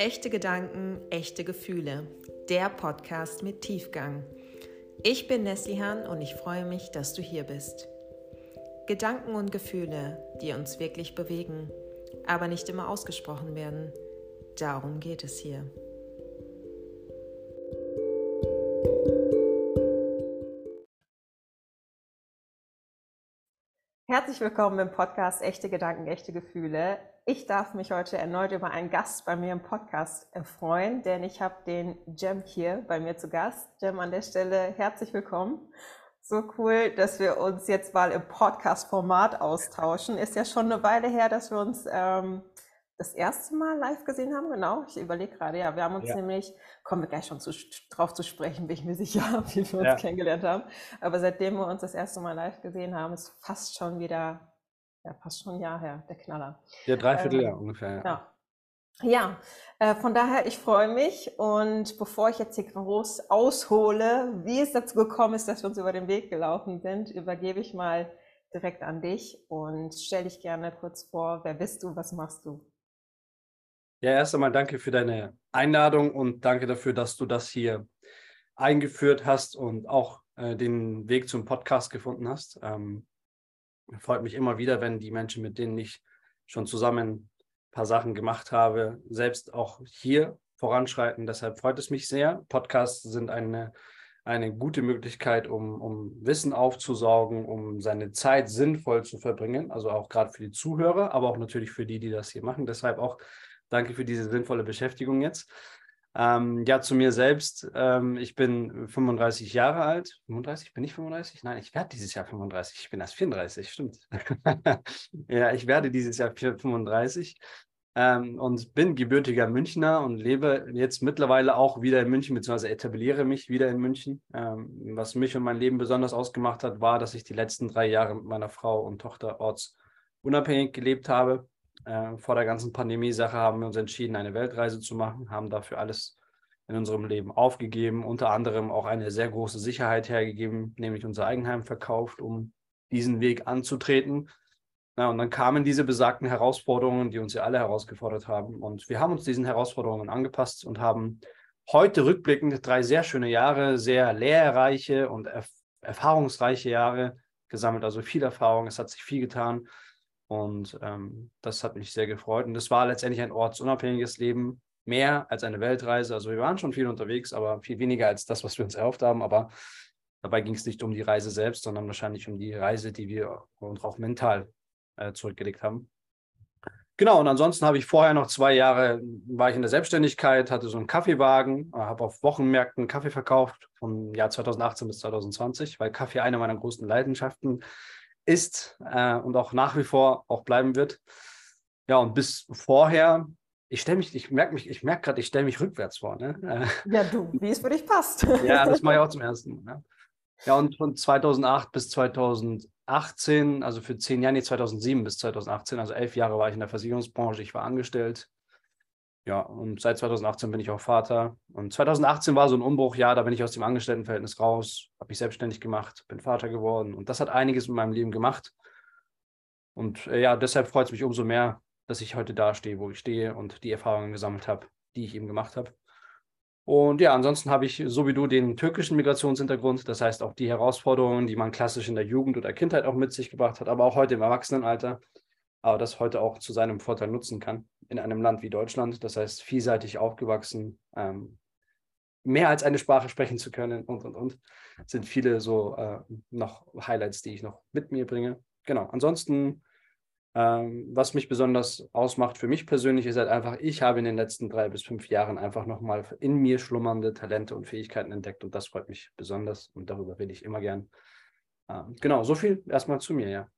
Echte Gedanken, echte Gefühle. Der Podcast mit Tiefgang. Ich bin Neslihan und ich freue mich, dass du hier bist. Gedanken und Gefühle, die uns wirklich bewegen, aber nicht immer ausgesprochen werden. Darum geht es hier. Herzlich willkommen im Podcast Echte Gedanken, echte Gefühle. Ich darf mich heute erneut über einen Gast bei mir im Podcast freuen, denn ich habe den Jem hier bei mir zu Gast. Jem, an der Stelle herzlich willkommen. So cool, dass wir uns jetzt mal im Podcast-Format austauschen. Ist ja schon eine Weile her, dass wir uns ähm, das erste Mal live gesehen haben. Genau, ich überlege gerade. Ja, wir haben uns ja. nämlich, kommen wir gleich schon zu, drauf zu sprechen, bin ich mir sicher, wie wir uns ja. kennengelernt haben. Aber seitdem wir uns das erste Mal live gesehen haben, ist fast schon wieder ja, fast schon ein Jahr her, der Knaller. Ja, dreiviertel ähm, ungefähr. Ja. Ja, äh, von daher, ich freue mich und bevor ich jetzt hier groß aushole, wie es dazu gekommen ist, dass wir uns über den Weg gelaufen sind, übergebe ich mal direkt an dich und stell dich gerne kurz vor, wer bist du, was machst du? Ja, erst einmal danke für deine Einladung und danke dafür, dass du das hier eingeführt hast und auch äh, den Weg zum Podcast gefunden hast. Ähm, freut mich immer wieder, wenn die Menschen, mit denen ich schon zusammen ein paar Sachen gemacht habe, selbst auch hier voranschreiten. Deshalb freut es mich sehr. Podcasts sind eine, eine gute Möglichkeit, um, um Wissen aufzusaugen, um seine Zeit sinnvoll zu verbringen. Also auch gerade für die Zuhörer, aber auch natürlich für die, die das hier machen. Deshalb auch danke für diese sinnvolle Beschäftigung jetzt. Ähm, ja, zu mir selbst. Ähm, ich bin 35 Jahre alt. 35? Bin ich 35? Nein, ich werde dieses Jahr 35. Ich bin erst 34, stimmt. ja, ich werde dieses Jahr 35 ähm, und bin gebürtiger Münchner und lebe jetzt mittlerweile auch wieder in München, beziehungsweise etabliere mich wieder in München. Ähm, was mich und mein Leben besonders ausgemacht hat, war, dass ich die letzten drei Jahre mit meiner Frau und Tochter ortsunabhängig gelebt habe. Äh, vor der ganzen Pandemie-Sache haben wir uns entschieden, eine Weltreise zu machen, haben dafür alles in unserem Leben aufgegeben, unter anderem auch eine sehr große Sicherheit hergegeben, nämlich unser Eigenheim verkauft, um diesen Weg anzutreten. Ja, und dann kamen diese besagten Herausforderungen, die uns ja alle herausgefordert haben. Und wir haben uns diesen Herausforderungen angepasst und haben heute rückblickend drei sehr schöne Jahre, sehr lehrreiche und erf erfahrungsreiche Jahre gesammelt. Also viel Erfahrung, es hat sich viel getan. Und ähm, das hat mich sehr gefreut. Und es war letztendlich ein ortsunabhängiges Leben, mehr als eine Weltreise. Also wir waren schon viel unterwegs, aber viel weniger als das, was wir uns erhofft haben. Aber dabei ging es nicht um die Reise selbst, sondern wahrscheinlich um die Reise, die wir uns auch mental äh, zurückgelegt haben. Genau, und ansonsten habe ich vorher noch zwei Jahre, war ich in der Selbstständigkeit, hatte so einen Kaffeewagen, habe auf Wochenmärkten Kaffee verkauft, vom Jahr 2018 bis 2020, weil Kaffee eine meiner großen Leidenschaften ist äh, und auch nach wie vor auch bleiben wird. Ja, und bis vorher, ich stelle mich, ich merke mich, ich merke gerade, ich stelle mich rückwärts vor. Ne? Ja, du, wie es für dich passt. ja, das mache ich auch zum ersten Mal. Ne? Ja, und von 2008 bis 2018, also für zehn Jahre, nee, 2007 bis 2018, also elf Jahre war ich in der Versicherungsbranche, ich war angestellt ja, und seit 2018 bin ich auch Vater. Und 2018 war so ein Umbruchjahr, da bin ich aus dem Angestelltenverhältnis raus, habe mich selbstständig gemacht, bin Vater geworden. Und das hat einiges in meinem Leben gemacht. Und äh, ja, deshalb freut es mich umso mehr, dass ich heute da stehe, wo ich stehe und die Erfahrungen gesammelt habe, die ich eben gemacht habe. Und ja, ansonsten habe ich so wie du den türkischen Migrationshintergrund, das heißt auch die Herausforderungen, die man klassisch in der Jugend oder Kindheit auch mit sich gebracht hat, aber auch heute im Erwachsenenalter aber das heute auch zu seinem Vorteil nutzen kann in einem Land wie Deutschland. Das heißt, vielseitig aufgewachsen, ähm, mehr als eine Sprache sprechen zu können und, und, und, sind viele so äh, noch Highlights, die ich noch mit mir bringe. Genau, ansonsten, ähm, was mich besonders ausmacht für mich persönlich, ist halt einfach, ich habe in den letzten drei bis fünf Jahren einfach nochmal in mir schlummernde Talente und Fähigkeiten entdeckt und das freut mich besonders und darüber rede ich immer gern. Ähm, genau, so viel erstmal zu mir, ja.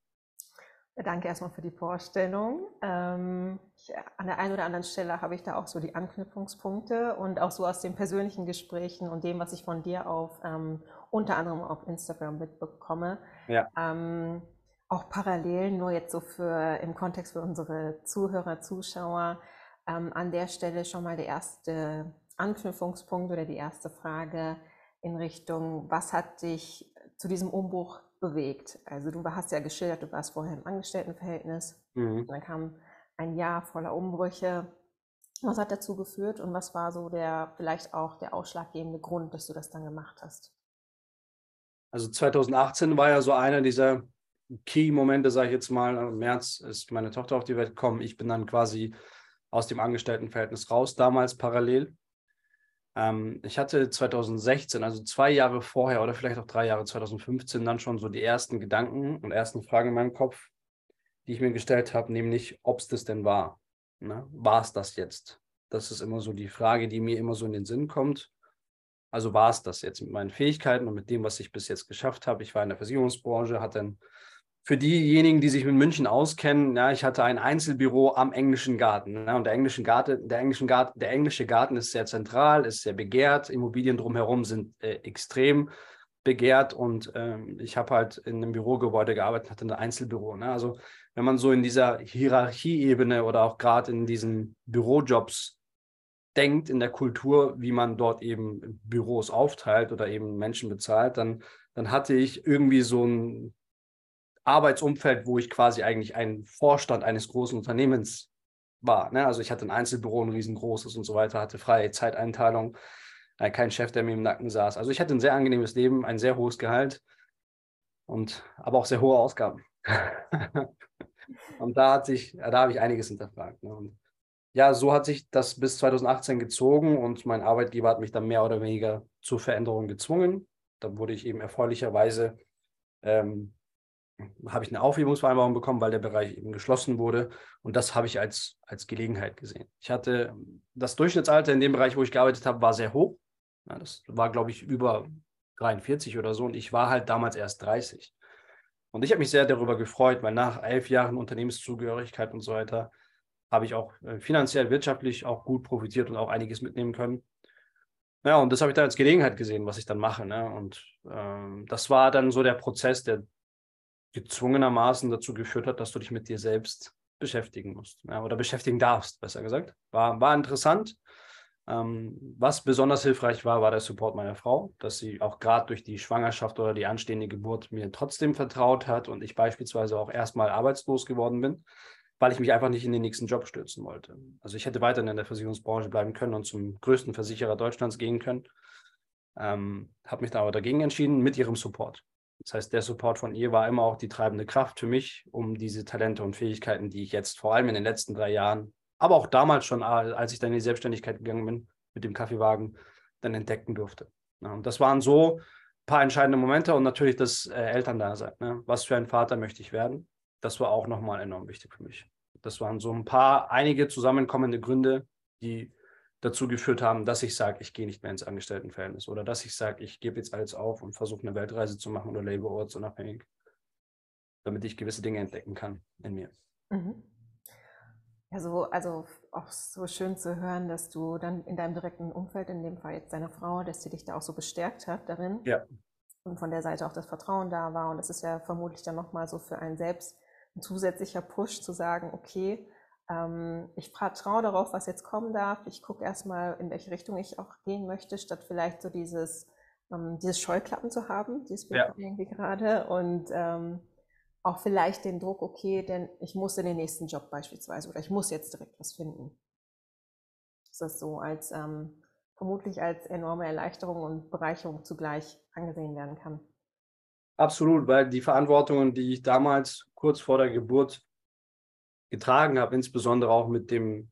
Danke erstmal für die Vorstellung. Ähm, ich, an der einen oder anderen Stelle habe ich da auch so die Anknüpfungspunkte und auch so aus den persönlichen Gesprächen und dem, was ich von dir auf ähm, unter anderem auf Instagram mitbekomme. Ja. Ähm, auch Parallelen, nur jetzt so für im Kontext für unsere Zuhörer, Zuschauer. Ähm, an der Stelle schon mal der erste Anknüpfungspunkt oder die erste Frage in Richtung, was hat dich zu diesem Umbruch bewegt. Also du hast ja geschildert, du warst vorher im Angestelltenverhältnis. Mhm. Dann kam ein Jahr voller Umbrüche. Was hat dazu geführt und was war so der vielleicht auch der ausschlaggebende Grund, dass du das dann gemacht hast? Also 2018 war ja so einer dieser Key-Momente, sage ich jetzt mal. Im März ist meine Tochter auf die Welt gekommen. Ich bin dann quasi aus dem Angestelltenverhältnis raus, damals parallel. Ähm, ich hatte 2016, also zwei Jahre vorher oder vielleicht auch drei Jahre, 2015, dann schon so die ersten Gedanken und ersten Fragen in meinem Kopf, die ich mir gestellt habe, nämlich, ob es das denn war. Ne? War es das jetzt? Das ist immer so die Frage, die mir immer so in den Sinn kommt. Also war es das jetzt mit meinen Fähigkeiten und mit dem, was ich bis jetzt geschafft habe. Ich war in der Versicherungsbranche, hatte ein für diejenigen, die sich mit München auskennen, ja, ich hatte ein Einzelbüro am englischen Garten. Ne, und der, englischen Garten, der, englischen Garten, der englische Garten ist sehr zentral, ist sehr begehrt. Immobilien drumherum sind äh, extrem begehrt. Und ähm, ich habe halt in einem Bürogebäude gearbeitet, hatte ein Einzelbüro. Ne? Also wenn man so in dieser Hierarchieebene oder auch gerade in diesen Bürojobs denkt, in der Kultur, wie man dort eben Büros aufteilt oder eben Menschen bezahlt, dann, dann hatte ich irgendwie so ein Arbeitsumfeld, wo ich quasi eigentlich ein Vorstand eines großen Unternehmens war. Ne? Also ich hatte ein Einzelbüro, ein riesengroßes und so weiter, hatte freie Zeiteinteilung, äh, kein Chef, der mir im Nacken saß. Also ich hatte ein sehr angenehmes Leben, ein sehr hohes Gehalt und aber auch sehr hohe Ausgaben. und da hat sich, da habe ich einiges hinterfragt. Ne? Und ja, so hat sich das bis 2018 gezogen und mein Arbeitgeber hat mich dann mehr oder weniger zur Veränderung gezwungen. Da wurde ich eben erfreulicherweise ähm, habe ich eine Aufhebungsvereinbarung bekommen, weil der Bereich eben geschlossen wurde. Und das habe ich als, als Gelegenheit gesehen. Ich hatte das Durchschnittsalter in dem Bereich, wo ich gearbeitet habe, war sehr hoch. Ja, das war, glaube ich, über 43 oder so. Und ich war halt damals erst 30. Und ich habe mich sehr darüber gefreut, weil nach elf Jahren Unternehmenszugehörigkeit und so weiter habe ich auch äh, finanziell, wirtschaftlich auch gut profitiert und auch einiges mitnehmen können. Ja, und das habe ich dann als Gelegenheit gesehen, was ich dann mache. Ne? Und ähm, das war dann so der Prozess, der gezwungenermaßen dazu geführt hat, dass du dich mit dir selbst beschäftigen musst ja, oder beschäftigen darfst, besser gesagt. War, war interessant. Ähm, was besonders hilfreich war, war der Support meiner Frau, dass sie auch gerade durch die Schwangerschaft oder die anstehende Geburt mir trotzdem vertraut hat und ich beispielsweise auch erstmal arbeitslos geworden bin, weil ich mich einfach nicht in den nächsten Job stürzen wollte. Also ich hätte weiterhin in der Versicherungsbranche bleiben können und zum größten Versicherer Deutschlands gehen können. Ähm, habe mich da aber dagegen entschieden mit ihrem Support. Das heißt, der Support von ihr war immer auch die treibende Kraft für mich, um diese Talente und Fähigkeiten, die ich jetzt vor allem in den letzten drei Jahren, aber auch damals schon, als ich dann in die Selbstständigkeit gegangen bin mit dem Kaffeewagen, dann entdecken durfte. und das waren so ein paar entscheidende Momente und natürlich das äh, Elterndasein. Ne? Was für ein Vater möchte ich werden? Das war auch nochmal enorm wichtig für mich. Das waren so ein paar, einige zusammenkommende Gründe, die dazu geführt haben, dass ich sage, ich gehe nicht mehr ins Angestelltenverhältnis oder dass ich sage, ich gebe jetzt alles auf und versuche eine Weltreise zu machen oder lebe ortsunabhängig, damit ich gewisse Dinge entdecken kann in mir. Mhm. Ja, so, also auch so schön zu hören, dass du dann in deinem direkten Umfeld, in dem Fall jetzt deine Frau, dass sie dich da auch so bestärkt hat darin. Ja. Und von der Seite auch das Vertrauen da war. Und das ist ja vermutlich dann nochmal so für einen selbst ein zusätzlicher Push zu sagen, okay, ähm, ich vertraue darauf, was jetzt kommen darf. Ich gucke erstmal, in welche Richtung ich auch gehen möchte, statt vielleicht so dieses, ähm, dieses Scheuklappen zu haben, dieses Bild ja. irgendwie gerade. Und ähm, auch vielleicht den Druck, okay, denn ich muss in den nächsten Job beispielsweise oder ich muss jetzt direkt was finden. Dass das so als ähm, vermutlich als enorme Erleichterung und Bereicherung zugleich angesehen werden kann. Absolut, weil die Verantwortungen, die ich damals kurz vor der Geburt getragen habe, insbesondere auch mit dem,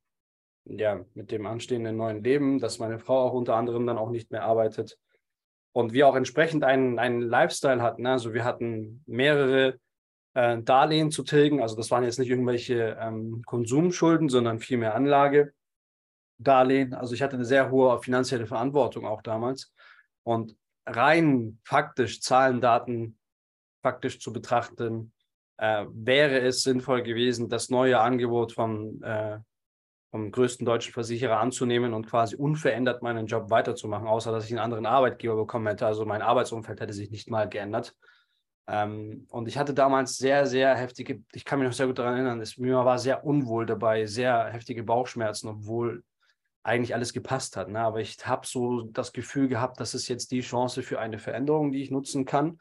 ja, mit dem anstehenden neuen Leben, dass meine Frau auch unter anderem dann auch nicht mehr arbeitet und wir auch entsprechend einen, einen Lifestyle hatten. Also wir hatten mehrere äh, Darlehen zu tilgen, also das waren jetzt nicht irgendwelche ähm, Konsumschulden, sondern vielmehr Anlagedarlehen. Also ich hatte eine sehr hohe finanzielle Verantwortung auch damals und rein faktisch Zahlen, Daten faktisch zu betrachten, äh, wäre es sinnvoll gewesen, das neue Angebot vom, äh, vom größten deutschen Versicherer anzunehmen und quasi unverändert meinen Job weiterzumachen, außer dass ich einen anderen Arbeitgeber bekommen hätte. Also mein Arbeitsumfeld hätte sich nicht mal geändert. Ähm, und ich hatte damals sehr, sehr heftige, ich kann mich noch sehr gut daran erinnern, es, mir war sehr unwohl dabei, sehr heftige Bauchschmerzen, obwohl eigentlich alles gepasst hat. Ne? Aber ich habe so das Gefühl gehabt, das ist jetzt die Chance für eine Veränderung, die ich nutzen kann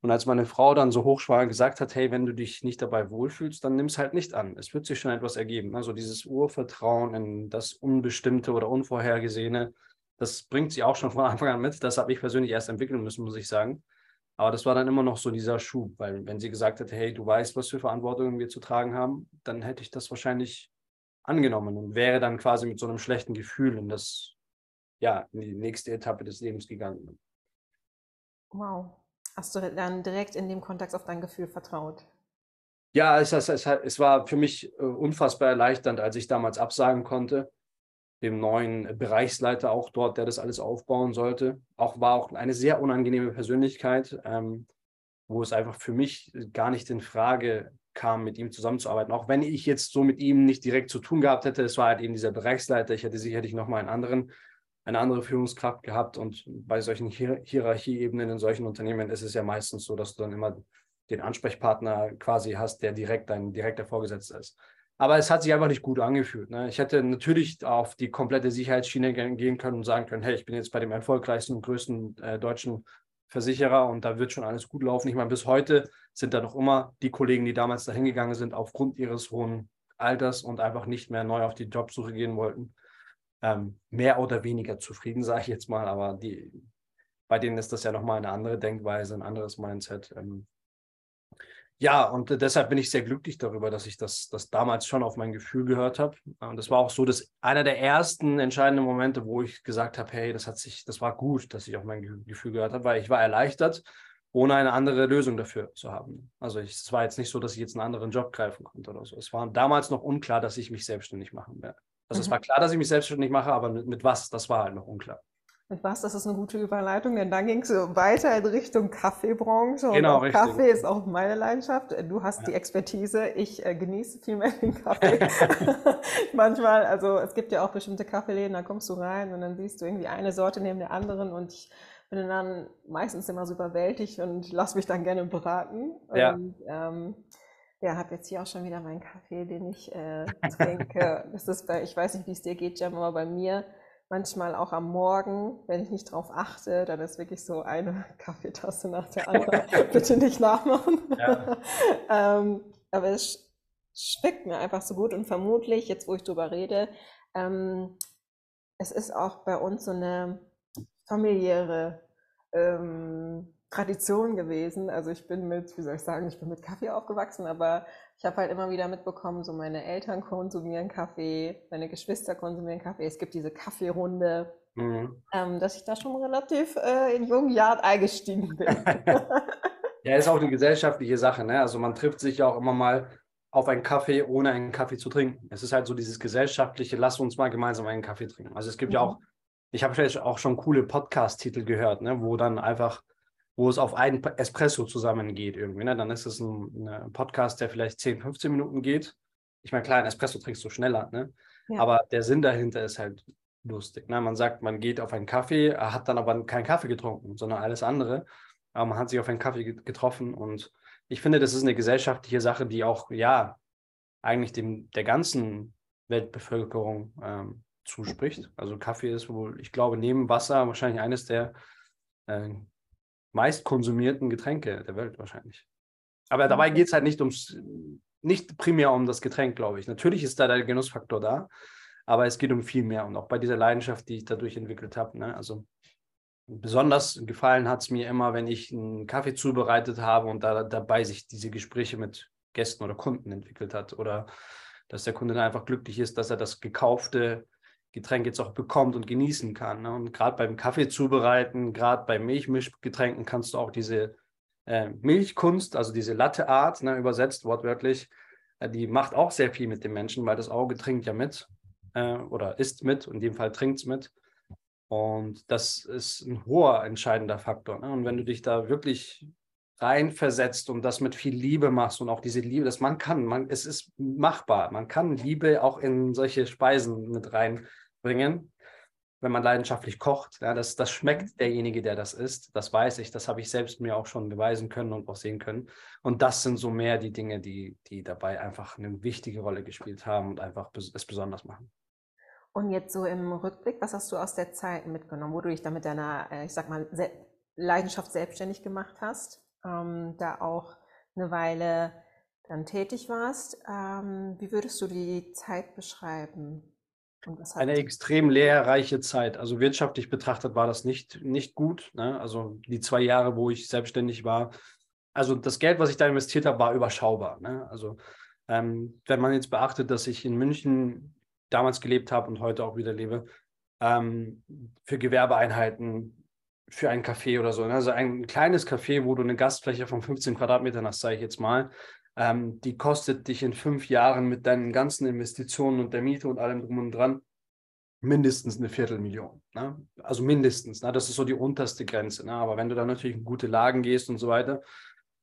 Und als meine Frau dann so hochschwanger gesagt hat, hey, wenn du dich nicht dabei wohlfühlst, dann nimm es halt nicht an. Es wird sich schon etwas ergeben. Also dieses Urvertrauen in das Unbestimmte oder Unvorhergesehene, das bringt sie auch schon von Anfang an mit. Das habe ich persönlich erst entwickeln müssen, muss ich sagen. Aber das war dann immer noch so dieser Schub, weil wenn sie gesagt hätte, hey, du weißt, was für Verantwortungen wir zu tragen haben, dann hätte ich das wahrscheinlich angenommen und wäre dann quasi mit so einem schlechten Gefühl in das, ja, in die nächste Etappe des Lebens gegangen. Wow. Hast du dann direkt in dem Kontext auf dein Gefühl vertraut? Ja, es, es, es, war für mich äh, unfassbar erleichternd, als ich damals absagen konnte, dem neuen Bereichsleiter auch dort, der das alles aufbauen sollte. Auch war auch eine sehr unangenehme Persönlichkeit, ähm, wo es einfach für mich gar nicht in Frage kam, mit ihm zusammenzuarbeiten. Auch wenn ich jetzt so mit ihm nicht direkt zu tun gehabt hätte, es war halt eben dieser Bereichsleiter. Ich hätte sicherlich nochmal einen anderen eine andere Führungskraft gehabt. Und bei solchen Hier Hierarchieebenen in solchen Unternehmen ist es ja meistens so, dass du dann immer den Ansprechpartner quasi hast, der direkt dein direkter Vorgesetzter ist. Aber es hat sich einfach nicht gut angefühlt. Ne? Ich hätte natürlich auf die komplette Sicherheitsschiene gehen können und sagen können, hey, ich bin jetzt bei dem erfolgreichsten und größten äh, deutschen Versicherer und da wird schon alles gut laufen. Ich meine, bis heute sind da noch immer die Kollegen, die damals dahin gegangen sind, aufgrund ihres hohen Alters und einfach nicht mehr neu auf die Jobsuche gehen wollten ähm, mehr oder weniger zufrieden, sage ich jetzt mal, aber die, bei denen ist das ja nochmal eine andere Denkweise, ein anderes Mindset. Ähm, ja, und deshalb bin ich sehr glücklich darüber, dass ich das, das damals schon auf mein Gefühl gehört habe. Und das war auch so, dass einer der ersten entscheidenden Momente, wo ich gesagt habe, hey, das hat sich, das war gut, dass ich auf mein Gefühl gehört habe, weil ich war erleichtert, ohne eine andere Lösung dafür zu haben. Also ich, es war jetzt nicht so, dass ich jetzt einen anderen Job greifen konnte oder so. Es war damals noch unklar, dass ich mich selbstständig machen werde. Also mhm. es war klar, dass ich mich selbstständig mache, aber mit, mit was, das war halt noch unklar. Mit was? Das ist eine gute Überleitung, denn dann ging es weiter in Richtung Kaffeebranche. Genau, richtig. Kaffee ist auch meine Leidenschaft. Du hast ja. die Expertise, ich äh, genieße viel mehr den Kaffee. Manchmal, also es gibt ja auch bestimmte Kaffeeläden, da kommst du rein und dann siehst du irgendwie eine Sorte neben der anderen und ich bin dann meistens immer so überwältigt und lass mich dann gerne beraten. Ja. Und, ähm, ja, habe jetzt hier auch schon wieder meinen Kaffee, den ich äh, trinke. das ist bei, ich weiß nicht, wie es dir geht, Jam, aber bei mir manchmal auch am Morgen, wenn ich nicht drauf achte, dann ist wirklich so eine Kaffeetasse nach der anderen. Bitte nicht nachmachen. Ja. ähm, aber es schmeckt mir einfach so gut und vermutlich, jetzt wo ich drüber rede, ähm, es ist auch bei uns so eine familiäre ähm, Tradition gewesen. Also ich bin mit, wie soll ich sagen, ich bin mit Kaffee aufgewachsen, aber ich habe halt immer wieder mitbekommen, so meine Eltern konsumieren Kaffee, meine Geschwister konsumieren Kaffee. Es gibt diese Kaffeerunde, mhm. ähm, dass ich da schon relativ äh, in jungen Jahren eingestiegen bin. ja, ist auch eine gesellschaftliche Sache. Ne? Also man trifft sich ja auch immer mal auf einen Kaffee, ohne einen Kaffee zu trinken. Es ist halt so dieses gesellschaftliche, lass uns mal gemeinsam einen Kaffee trinken. Also es gibt mhm. ja auch, ich habe vielleicht auch schon coole Podcast-Titel gehört, ne? wo dann einfach wo es auf einen Espresso zusammengeht irgendwie. Ne? Dann ist es ein, ein, Podcast, der vielleicht 10, 15 Minuten geht. Ich meine, klar, ein Espresso trinkst du schneller, ne? Ja. aber der Sinn dahinter ist halt lustig. Ne? Man sagt, man geht auf einen Kaffee, hat dann aber keinen Kaffee getrunken, sondern alles andere. Aber man hat sich auf einen Kaffee getroffen und ich finde, das ist eine gesellschaftliche Sache, die auch, ja, eigentlich dem, der ganzen Weltbevölkerung ähm, zuspricht. Also Kaffee ist wohl, ich glaube, neben Wasser wahrscheinlich eines der äh, meist konsumierten Getränke der Welt wahrscheinlich. Aber dabei geht es halt nicht ums, nicht primär um das Getränk, glaube ich. Natürlich ist da der Genussfaktor da, aber es geht um viel mehr und auch bei dieser Leidenschaft, die ich dadurch entwickelt habe. Ne? Also besonders gefallen hat es mir immer, wenn ich einen Kaffee zubereitet habe und da, dabei sich diese Gespräche mit Gästen oder Kunden entwickelt hat oder dass der Kunde einfach glücklich ist, dass er das gekaufte Getränk jetzt auch bekommt und genießen kann. Ne? Und gerade beim Kaffee zubereiten, gerade bei Milchmischgetränken kannst du auch diese äh, Milchkunst, also diese Latteart, ne, übersetzt wortwörtlich, äh, die macht auch sehr viel mit dem Menschen, weil das Auge trinkt ja mit äh, oder isst mit, in dem Fall trinkt es mit. Und das ist ein hoher entscheidender Faktor. Ne? Und wenn du dich da wirklich reinversetzt und das mit viel Liebe machst und auch diese Liebe, dass man kann, man, es ist machbar. Man kann Liebe auch in solche Speisen mit reinbringen, wenn man leidenschaftlich kocht. Ja, das, das schmeckt mhm. derjenige, der das isst. Das weiß ich, das habe ich selbst mir auch schon beweisen können und auch sehen können. Und das sind so mehr die Dinge, die, die dabei einfach eine wichtige Rolle gespielt haben und einfach es besonders machen. Und jetzt so im Rückblick, was hast du aus der Zeit mitgenommen, wo du dich da mit deiner, äh, ich sag mal, Leidenschaft selbstständig gemacht hast? Ähm, da auch eine Weile dann tätig warst. Ähm, wie würdest du die Zeit beschreiben? Eine extrem lehrreiche Zeit. Also wirtschaftlich betrachtet war das nicht, nicht gut. Ne? Also die zwei Jahre, wo ich selbstständig war. Also das Geld, was ich da investiert habe, war überschaubar. Ne? Also ähm, wenn man jetzt beachtet, dass ich in München damals gelebt habe und heute auch wieder lebe, ähm, für Gewerbeeinheiten, für ein Café oder so. Ne? Also ein kleines Café, wo du eine Gastfläche von 15 Quadratmetern hast, sage ich jetzt mal, ähm, die kostet dich in fünf Jahren mit deinen ganzen Investitionen und der Miete und allem drum und dran mindestens eine Viertelmillion. Ne? Also mindestens. Ne? Das ist so die unterste Grenze. Ne? Aber wenn du dann natürlich in gute Lagen gehst und so weiter,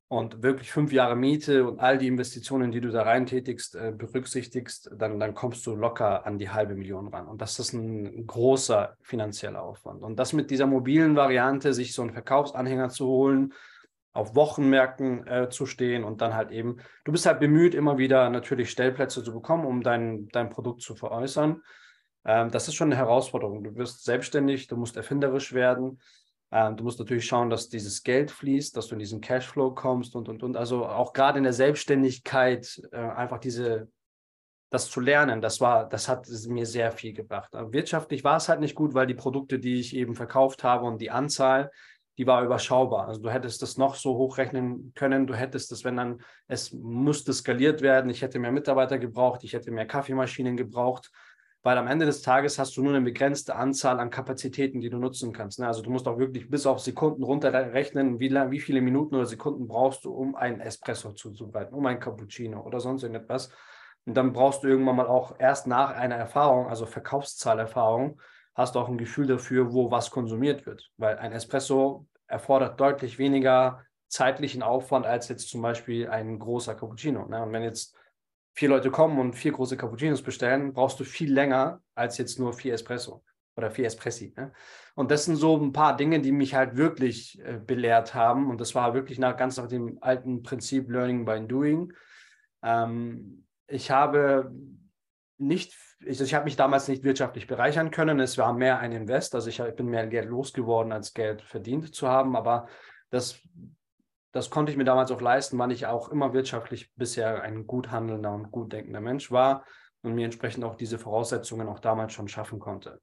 und wirklich fünf Jahre Miete und all die Investitionen, die du da reintätigst, äh, berücksichtigst, dann, dann kommst du locker an die halbe Million ran. Und das ist ein großer finanzieller Aufwand. Und das mit dieser mobilen Variante, sich so einen Verkaufsanhänger zu holen, auf Wochenmärkten äh, zu stehen und dann halt eben, du bist halt bemüht, immer wieder natürlich Stellplätze zu bekommen, um dein, dein Produkt zu veräußern. Ähm, das ist schon eine Herausforderung. Du wirst selbstständig, du musst erfinderisch werden. Ähm, du musst natürlich schauen, dass dieses Geld fließt, dass du in diesen Cashflow kommst und, und, und. Also auch gerade in der Selbstständigkeit äh, einfach diese, das zu lernen, das war, das hat mir sehr viel gebracht. Wirtschaftlich war es halt nicht gut, weil die Produkte, die ich eben verkauft habe und die Anzahl, die war überschaubar. Also du hättest das noch so hochrechnen können, du hättest das, wenn dann, es musste skaliert werden, ich hätte mehr Mitarbeiter gebraucht, ich hätte mehr Kaffeemaschinen gebraucht weil am Ende des Tages hast du nur eine begrenzte Anzahl an Kapazitäten, die du nutzen kannst. Ne? Also du musst auch wirklich bis auf Sekunden runterrechnen, wie, lang, wie viele Minuten oder Sekunden brauchst du, um einen Espresso zuzubereiten, um ein Cappuccino oder sonst irgendetwas. Und dann brauchst du irgendwann mal auch erst nach einer Erfahrung, also Verkaufszahlerfahrung, hast du auch ein Gefühl dafür, wo was konsumiert wird. Weil ein Espresso erfordert deutlich weniger zeitlichen Aufwand als jetzt zum Beispiel ein großer Cappuccino. Ne? Und wenn jetzt vier Leute kommen und vier große Cappuccinos bestellen, brauchst du viel länger als jetzt nur vier Espresso oder vier Espressi. Ne? Und das sind so ein paar Dinge, die mich halt wirklich äh, belehrt haben. Und das war wirklich nach, ganz nach dem alten Prinzip Learning by Doing. Ähm, ich habe nicht, ich, ich habe mich damals nicht wirtschaftlich bereichern können. Es war mehr ein Invest. Also ich, ich bin mehr Geld losgeworden, als Geld verdient zu haben. Aber das das konnte ich mir damals auch leisten, weil ich auch immer wirtschaftlich bisher ein gut handelnder und gut denkender Mensch war und mir entsprechend auch diese Voraussetzungen auch damals schon schaffen konnte.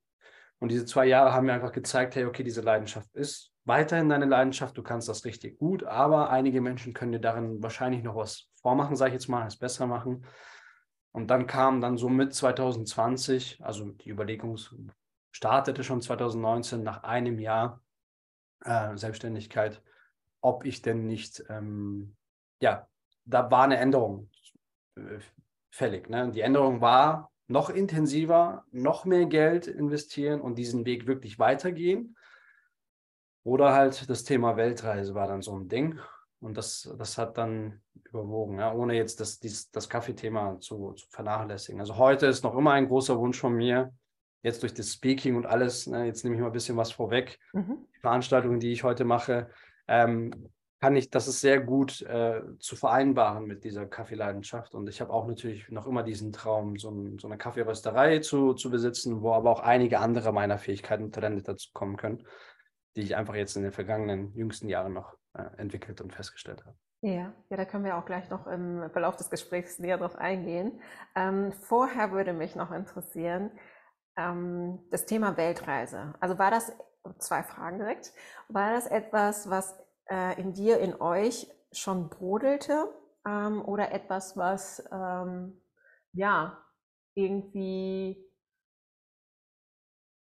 Und diese zwei Jahre haben mir einfach gezeigt, hey, okay, diese Leidenschaft ist weiterhin deine Leidenschaft, du kannst das richtig gut, aber einige Menschen können dir darin wahrscheinlich noch was vormachen, sage ich jetzt mal, es besser machen. Und dann kam dann so mit 2020, also die Überlegung startete schon 2019 nach einem Jahr äh, Selbstständigkeit, ob ich denn nicht, ähm, ja, da war eine Änderung äh, fällig. Ne? Die Änderung war noch intensiver, noch mehr Geld investieren und diesen Weg wirklich weitergehen. Oder halt das Thema Weltreise war dann so ein Ding. Und das, das hat dann überwogen, ja, ohne jetzt das, dieses, das Kaffeethema zu, zu vernachlässigen. Also heute ist noch immer ein großer Wunsch von mir, jetzt durch das Speaking und alles, ne, jetzt nehme ich mal ein bisschen was vorweg, mhm. die Veranstaltungen, die ich heute mache, ähm, kann ich, das ist sehr gut äh, zu vereinbaren mit dieser Kaffeeleidenschaft. Und ich habe auch natürlich noch immer diesen Traum, so, ein, so eine Kaffeerösterei zu, zu besitzen, wo aber auch einige andere meiner Fähigkeiten und Talente dazu kommen können, die ich einfach jetzt in den vergangenen, jüngsten Jahren noch äh, entwickelt und festgestellt habe. Ja, ja, da können wir auch gleich noch im Verlauf des Gesprächs näher drauf eingehen. Ähm, vorher würde mich noch interessieren, ähm, das Thema Weltreise. Also war das zwei Fragen direkt. War das etwas, was äh, in dir, in euch schon brodelte ähm, oder etwas, was ähm, ja irgendwie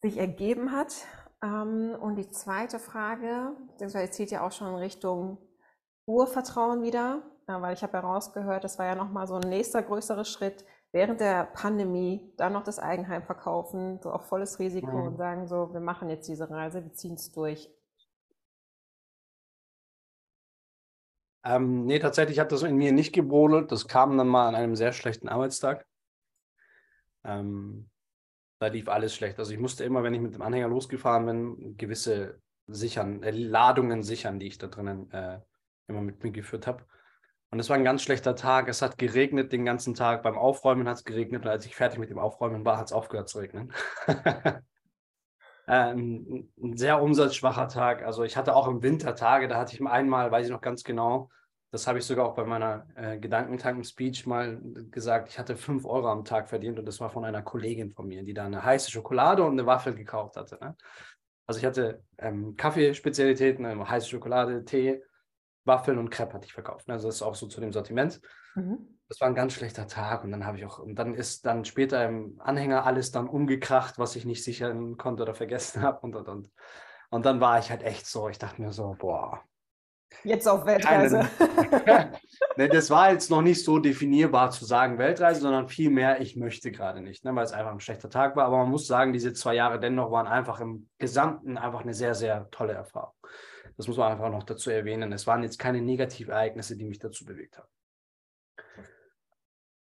sich ergeben hat? Ähm, und die zweite Frage, beziehungsweise zieht ja auch schon in Richtung Urvertrauen wieder, ja, weil ich habe herausgehört, das war ja nochmal so ein nächster größerer Schritt, während der Pandemie dann noch das Eigenheim verkaufen, so auf volles Risiko mhm. und sagen so, wir machen jetzt diese Reise, wir ziehen es durch. Ähm, nee, tatsächlich hat das in mir nicht gebrodelt. Das kam dann mal an einem sehr schlechten Arbeitstag. Ähm, da lief alles schlecht. Also ich musste immer, wenn ich mit dem Anhänger losgefahren bin, gewisse sichern, äh, Ladungen sichern, die ich da drinnen äh, immer mit mir geführt habe. Und es war ein ganz schlechter Tag. Es hat geregnet den ganzen Tag. Beim Aufräumen hat es geregnet. Und als ich fertig mit dem Aufräumen war, hat es aufgehört zu regnen. äh, ein, ein, sehr umsatzschwacher Tag. Also ich hatte auch im Winter Tage, da hatte ich einmal, weiß ich noch ganz genau, das habe ich sogar auch bei meiner äh, Gedankentanken-Speech mal gesagt, ich hatte 5 Euro am Tag verdient und das war von einer Kollegin von mir, die da eine heiße Schokolade und eine Waffel gekauft hatte. Ne? Also ich hatte ähm, Kaffeespezialitäten, ähm, heiße Schokolade, Tee, Waffeln und Crepe hatte ich verkauft. Ne? Also das ist auch so zu dem Sortiment. Mhm. Das war ein ganz schlechter Tag und dann habe ich auch, und dann ist dann später im Anhänger alles dann umgekracht, was ich nicht sichern konnte oder vergessen habe und, und, und. Und dann war ich halt echt so, ich dachte mir so, boah, Jetzt auf Weltreise. ne, das war jetzt noch nicht so definierbar zu sagen Weltreise, sondern vielmehr, ich möchte gerade nicht, ne, weil es einfach ein schlechter Tag war. Aber man muss sagen, diese zwei Jahre dennoch waren einfach im Gesamten einfach eine sehr, sehr tolle Erfahrung. Das muss man einfach noch dazu erwähnen. Es waren jetzt keine Negativereignisse, die mich dazu bewegt haben.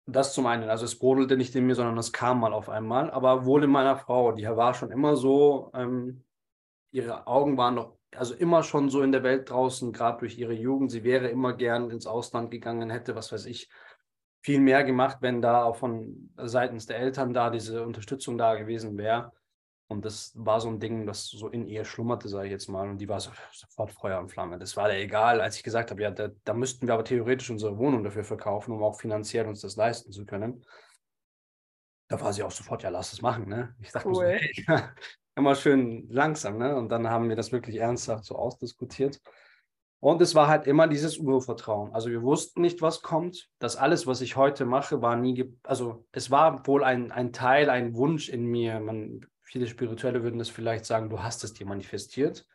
Das zum einen, also es brodelte nicht in mir, sondern es kam mal auf einmal, aber wohl in meiner Frau, die war schon immer so, ähm, ihre Augen waren noch also immer schon so in der Welt draußen, gerade durch ihre Jugend. Sie wäre immer gern ins Ausland gegangen, hätte, was weiß ich, viel mehr gemacht, wenn da auch von seitens der Eltern da diese Unterstützung da gewesen wäre. Und das war so ein Ding, das so in ihr schlummerte, sage ich jetzt mal. Und die war so, sofort Feuer und Flamme. Das war der egal, als ich gesagt habe, ja, da, da, müssten wir aber theoretisch unsere Wohnung dafür verkaufen, um auch finanziell uns das leisten zu können. Da war sie auch sofort, ja, lass es machen. Ne? Ich dachte cool. so, hey, immer schön langsam. Ne? Und dann haben wir das wirklich ernsthaft so ausdiskutiert. Und es war halt immer dieses Urvertrauen. Also wir wussten nicht, was kommt. Das alles, was ich heute mache, war nie, also es war wohl ein, ein Teil, ein Wunsch in mir. Man, viele Spirituelle würden es vielleicht sagen, du hast es dir manifestiert.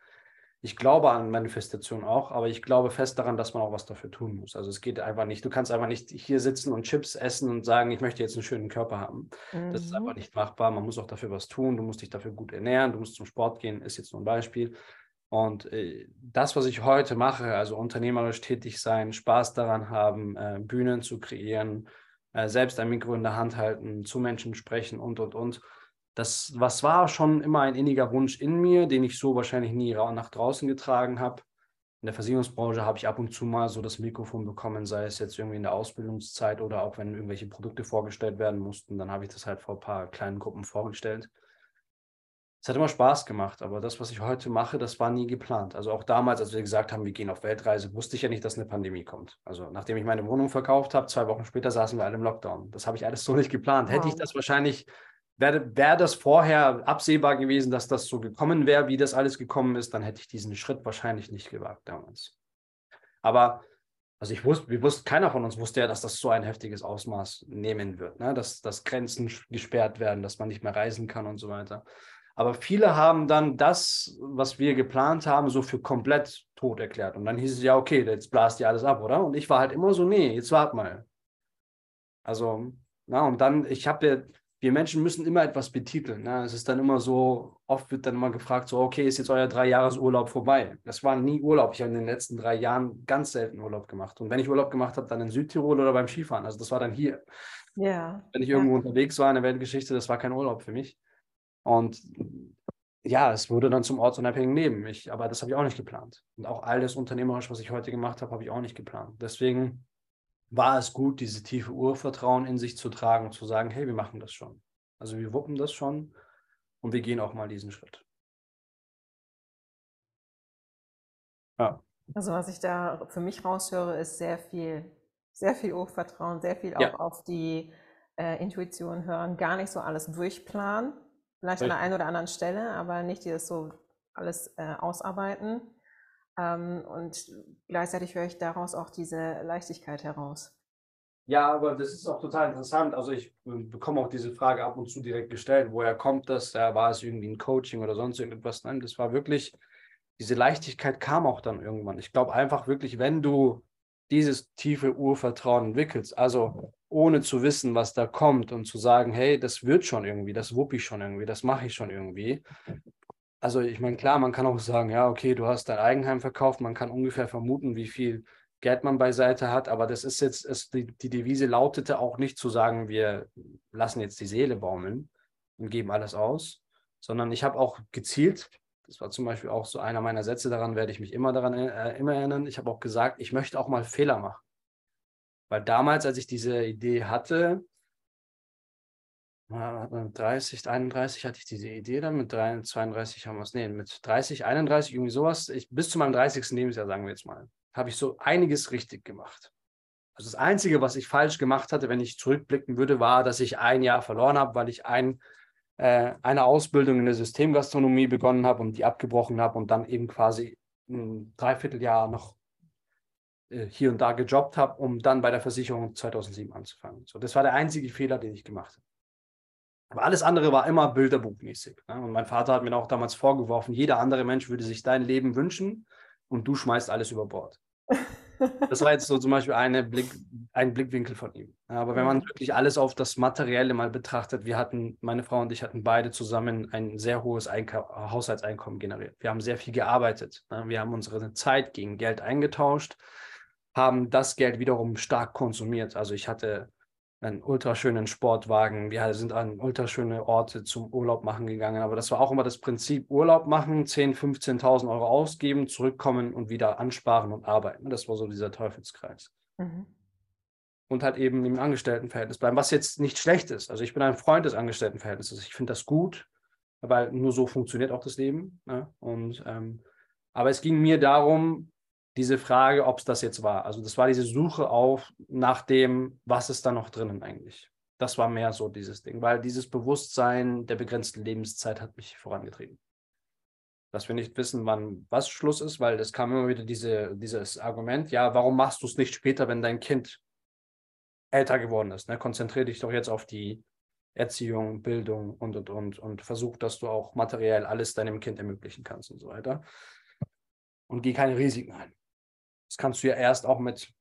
Ich glaube an Manifestation auch, aber ich glaube fest daran, dass man auch was dafür tun muss. Also es geht einfach nicht, du kannst einfach nicht hier sitzen und Chips essen und sagen, ich möchte jetzt einen schönen Körper haben. Mhm. Das ist einfach mhm. nicht machbar. Man muss auch dafür was tun, du musst dich dafür gut ernähren, du musst zum Sport gehen, ist jetzt nur ein Beispiel. Und äh, das, was ich heute mache, also unternehmerisch tätig sein, Spaß daran haben, äh, Bühnen zu kreieren, äh, selbst ein Mikro in der Hand halten, zu Menschen sprechen und, und, und, das was war schon immer ein inniger Wunsch in mir, den ich so wahrscheinlich nie nach draußen getragen habe. In der Versicherungsbranche habe ich ab und zu mal so das Mikrofon bekommen, sei es jetzt irgendwie in der Ausbildungszeit oder auch wenn irgendwelche Produkte vorgestellt werden mussten, dann habe ich das halt vor ein paar kleinen Gruppen vorgestellt. Es hat immer Spaß gemacht, aber das, was ich heute mache, das war nie geplant. Also auch damals, als wir gesagt haben, wir gehen auf Weltreise, wusste ich ja nicht, dass eine Pandemie kommt. Also nachdem ich meine Wohnung verkauft habe, zwei Wochen später saßen wir alle im Lockdown. Das habe ich alles so nicht geplant. Wow. Hätte ich das wahrscheinlich Wäre, wäre das vorher absehbar gewesen, dass das so gekommen wäre, wie das alles gekommen ist, dann hätte ich diesen Schritt wahrscheinlich nicht gewagt damals. Aber also ich wusste, wir wussten, keiner von uns wusste ja, dass das so ein heftiges Ausmaß nehmen wird, ne? dass, dass Grenzen gesperrt werden, dass man nicht mehr reisen kann und so weiter. Aber viele haben dann das, was wir geplant haben, so für komplett tot erklärt. Und dann hieß es ja, okay, jetzt blast ihr alles ab, oder? Und ich war halt immer so, nee, jetzt wart mal. Also, na, und dann, ich habe wir Menschen müssen immer etwas betiteln. Ne? Es ist dann immer so, oft wird dann immer gefragt, so, okay, ist jetzt euer Dreijahresurlaub vorbei? Das war nie Urlaub. Ich habe in den letzten drei Jahren ganz selten Urlaub gemacht. Und wenn ich Urlaub gemacht habe, dann in Südtirol oder beim Skifahren. Also das war dann hier. Ja. Wenn ich irgendwo ja. unterwegs war in der Weltgeschichte, das war kein Urlaub für mich. Und ja, es wurde dann zum ortsunabhängigen Leben. Ich, aber das habe ich auch nicht geplant. Und auch all das unternehmerisch, was ich heute gemacht habe, habe ich auch nicht geplant. Deswegen war es gut, diese tiefe Urvertrauen in sich zu tragen und zu sagen, hey, wir machen das schon. Also wir wuppen das schon und wir gehen auch mal diesen Schritt. Ja. Also was ich da für mich raushöre, ist sehr viel, sehr viel Urvertrauen, sehr viel ja. auch auf die äh, Intuition hören, gar nicht so alles durchplanen, vielleicht Richtig. an der einen oder anderen Stelle, aber nicht dieses so alles äh, ausarbeiten. Ähm, und gleichzeitig höre ich daraus auch diese Leichtigkeit heraus. Ja, aber das ist auch total interessant. Also ich bekomme auch diese Frage ab und zu direkt gestellt. Woher kommt das? Ja, war es irgendwie ein Coaching oder sonst irgendwas? Nein, das war wirklich, diese Leichtigkeit kam auch dann irgendwann. Ich glaube einfach wirklich, wenn du dieses tiefe Urvertrauen entwickelst, also ohne zu wissen, was da kommt und zu sagen, hey, das wird schon irgendwie, das wupp ich schon irgendwie, das mache ich schon irgendwie, also ich meine, klar, man kann auch sagen, ja, okay, du hast dein Eigenheim verkauft, man kann ungefähr vermuten, wie viel Geld man beiseite hat, aber das ist jetzt, es, die, die Devise lautete auch nicht zu sagen, wir lassen jetzt die Seele baumeln und geben alles aus, sondern ich habe auch gezielt, das war zum Beispiel auch so einer meiner Sätze, daran werde ich mich immer daran äh, immer erinnern, ich habe auch gesagt, ich möchte auch mal Fehler machen. Weil damals, als ich diese Idee hatte, mit 30, 31 hatte ich diese Idee dann, mit 32 haben wir es, nee, mit 30, 31, irgendwie sowas, ich, bis zu meinem 30. Lebensjahr, sagen wir jetzt mal, habe ich so einiges richtig gemacht. Also das Einzige, was ich falsch gemacht hatte, wenn ich zurückblicken würde, war, dass ich ein Jahr verloren habe, weil ich ein, äh, eine Ausbildung in der Systemgastronomie begonnen habe und die abgebrochen habe und dann eben quasi ein Dreivierteljahr noch äh, hier und da gejobbt habe, um dann bei der Versicherung 2007 anzufangen. So, das war der einzige Fehler, den ich gemacht habe. Aber alles andere war immer bilderbuchmäßig. Ne? Und mein Vater hat mir auch damals vorgeworfen, jeder andere Mensch würde sich dein Leben wünschen und du schmeißt alles über Bord. Das war jetzt so zum Beispiel Blick, ein Blickwinkel von ihm. Aber wenn man wirklich alles auf das Materielle mal betrachtet, wir hatten, meine Frau und ich hatten beide zusammen ein sehr hohes Einka Haushaltseinkommen generiert. Wir haben sehr viel gearbeitet. Ne? Wir haben unsere Zeit gegen Geld eingetauscht, haben das Geld wiederum stark konsumiert. Also ich hatte einen ultraschönen Sportwagen. Wir sind an ultraschöne Orte zum Urlaub machen gegangen. Aber das war auch immer das Prinzip, Urlaub machen, 10.000, 15.000 Euro ausgeben, zurückkommen und wieder ansparen und arbeiten. Das war so dieser Teufelskreis. Mhm. Und halt eben im Angestelltenverhältnis bleiben, was jetzt nicht schlecht ist. Also ich bin ein Freund des Angestelltenverhältnisses. Ich finde das gut, weil nur so funktioniert auch das Leben. Ne? Und, ähm, aber es ging mir darum, diese Frage, ob es das jetzt war. Also das war diese Suche auf nach dem, was ist da noch drinnen eigentlich. Das war mehr so dieses Ding, weil dieses Bewusstsein der begrenzten Lebenszeit hat mich vorangetrieben. Dass wir nicht wissen, wann was Schluss ist, weil es kam immer wieder diese, dieses Argument, ja, warum machst du es nicht später, wenn dein Kind älter geworden ist? Ne? Konzentriere dich doch jetzt auf die Erziehung, Bildung und, und, und, und versuch, dass du auch materiell alles deinem Kind ermöglichen kannst und so weiter. Und geh keine Risiken ein. Das kannst du ja erst auch mit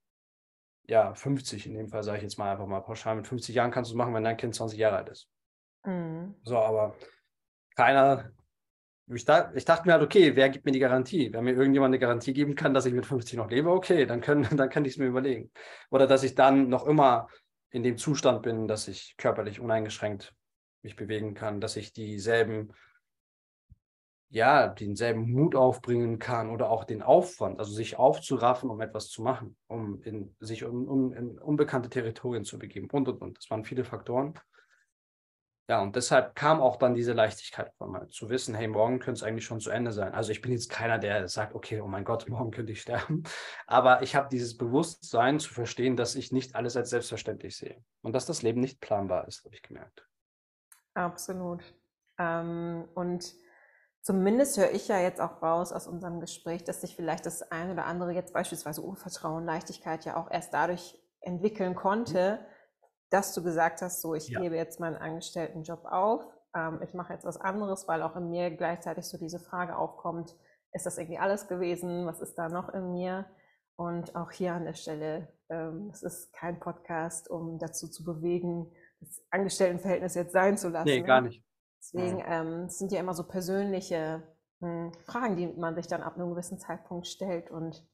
ja, 50, in dem Fall sage ich jetzt mal einfach mal pauschal, mit 50 Jahren kannst du es machen, wenn dein Kind 20 Jahre alt ist. Mhm. So, aber keiner, ich, da, ich dachte mir halt, okay, wer gibt mir die Garantie? Wenn mir irgendjemand eine Garantie geben kann, dass ich mit 50 noch lebe, okay, dann, können, dann kann ich es mir überlegen. Oder dass ich dann noch immer in dem Zustand bin, dass ich körperlich uneingeschränkt mich bewegen kann, dass ich dieselben ja, denselben Mut aufbringen kann oder auch den Aufwand, also sich aufzuraffen, um etwas zu machen, um in, sich um, um in unbekannte Territorien zu begeben und und und. Das waren viele Faktoren. Ja, und deshalb kam auch dann diese Leichtigkeit von mir, zu wissen, hey, morgen könnte es eigentlich schon zu Ende sein. Also ich bin jetzt keiner, der sagt, okay, oh mein Gott, morgen könnte ich sterben. Aber ich habe dieses Bewusstsein zu verstehen, dass ich nicht alles als selbstverständlich sehe und dass das Leben nicht planbar ist, habe ich gemerkt. Absolut. Ähm, und Zumindest höre ich ja jetzt auch raus aus unserem Gespräch, dass sich vielleicht das eine oder andere jetzt beispielsweise Urvertrauen, Leichtigkeit ja auch erst dadurch entwickeln konnte, dass du gesagt hast, so ich ja. gebe jetzt meinen Angestelltenjob auf, ähm, ich mache jetzt was anderes, weil auch in mir gleichzeitig so diese Frage aufkommt, ist das irgendwie alles gewesen, was ist da noch in mir? Und auch hier an der Stelle, ähm, es ist kein Podcast, um dazu zu bewegen, das Angestelltenverhältnis jetzt sein zu lassen. Nee, gar nicht. Deswegen ähm, sind ja immer so persönliche mh, hm, Fragen, die man sich dann ab einem gewissen Zeitpunkt stellt. Und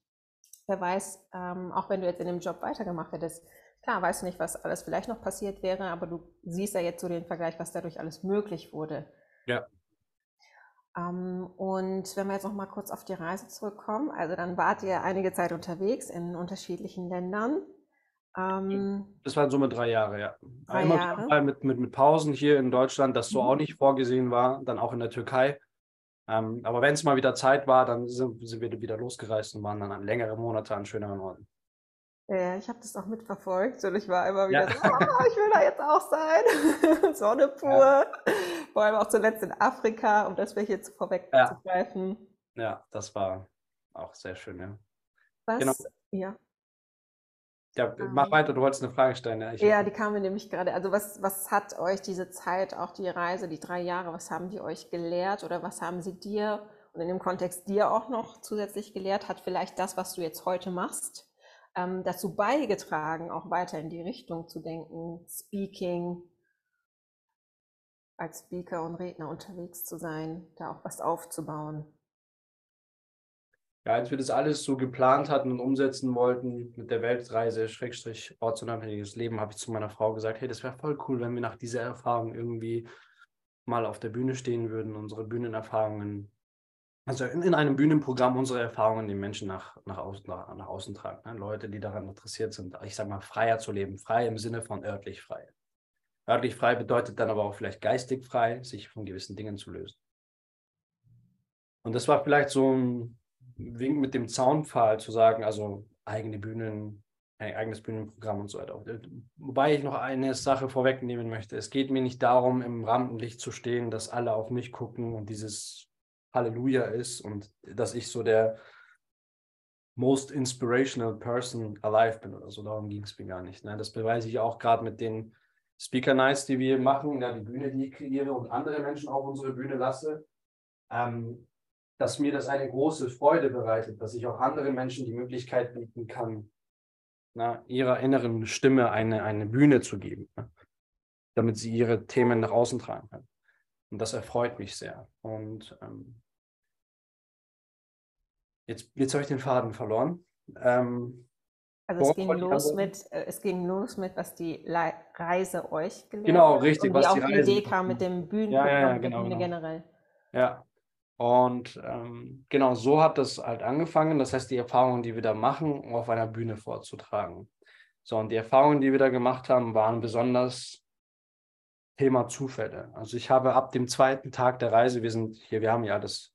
wer weiß, ähm, auch wenn du jetzt in dem Job weitergemacht hättest, klar, weißt du nicht, was alles vielleicht noch passiert wäre, aber du siehst ja jetzt so den Vergleich, was dadurch alles möglich wurde. Ja. Ähm, und wenn wir jetzt noch mal kurz auf die Reise zurückkommen, also dann wart ihr einige Zeit unterwegs in unterschiedlichen Ländern. Ähm, das waren so mit drei Jahre, ja. Drei Immer Jahre. Mit, mit, mit Pausen hier in Deutschland, das so mhm. auch nicht vorgesehen war, dann auch in der Türkei. Ähm, aber wenn es mal wieder Zeit war, dann sind, sind, wir wieder losgereist und waren dann an längere Monate an schöneren Orten. Ja, ich habe das auch mitverfolgt und ich war immer wieder ja. so, oh, ich will da jetzt auch sein. Sonne pur. Ja. Vor allem auch zuletzt in Afrika, um das welche zu vorwegzugreifen. Ja. ja, das war auch sehr schön, ja. Was? Genau. Ja. Ja, mach ähm. weiter, du wolltest eine Frage stellen. Ja, ja die kam mir nämlich gerade. Also was, was hat euch diese Zeit, auch die Reise, die drei Jahre, was haben die euch gelehrt oder was haben sie dir und in dem Kontext dir auch noch zusätzlich gelehrt? Hat vielleicht das, was du jetzt heute machst, ähm, dazu beigetragen, auch weiter in die Richtung zu denken, Speaking, als Speaker und Redner unterwegs zu sein, da auch was aufzubauen? Ja, als wir das alles so geplant hatten und umsetzen wollten mit der Weltreise, Schrägstrich, ortsunabhängiges Leben, habe ich zu meiner Frau gesagt, hey, das wäre voll cool, wenn wir nach dieser Erfahrung irgendwie mal auf der Bühne stehen würden, unsere Bühnenerfahrungen, also in, in einem Bühnenprogramm unsere Erfahrungen den Menschen nach, nach, außen, nach, nach außen tragen. Ne? Leute, die daran interessiert sind, ich sage mal, freier zu leben, frei im Sinne von örtlich frei. Örtlich frei bedeutet dann aber auch vielleicht geistig frei, sich von gewissen Dingen zu lösen. Und das war vielleicht so ein Wink mit dem Zaunpfahl zu sagen, also eigene Bühnen, ein eigenes Bühnenprogramm und so weiter. Wobei ich noch eine Sache vorwegnehmen möchte. Es geht mir nicht darum, im Rampenlicht zu stehen, dass alle auf mich gucken und dieses Halleluja ist und dass ich so der most inspirational person alive bin oder so. Darum ging es mir gar nicht. Ne? Das beweise ich auch gerade mit den Speaker Nights, die wir machen, ja, die Bühne, die ich kreiere und andere Menschen auf unsere Bühne lasse. Ähm, dass mir das eine große Freude bereitet, dass ich auch anderen Menschen die Möglichkeit bieten kann, na, ihrer inneren Stimme eine, eine Bühne zu geben, ne? damit sie ihre Themen nach außen tragen kann. Und das erfreut mich sehr. Und ähm, jetzt, jetzt habe ich den Faden verloren. Ähm, also es ging, los mit, äh, es ging los mit, was die Reise euch gelehrt Genau, richtig. Und was wie auch die, Idee kam mit dem Bühnen ja, ja, ja, genau, genau. generell. Ja, und ähm, genau so hat das halt angefangen. Das heißt, die Erfahrungen, die wir da machen, auf einer Bühne vorzutragen. So, und die Erfahrungen, die wir da gemacht haben, waren besonders Thema Zufälle. Also ich habe ab dem zweiten Tag der Reise, wir sind hier, wir haben ja das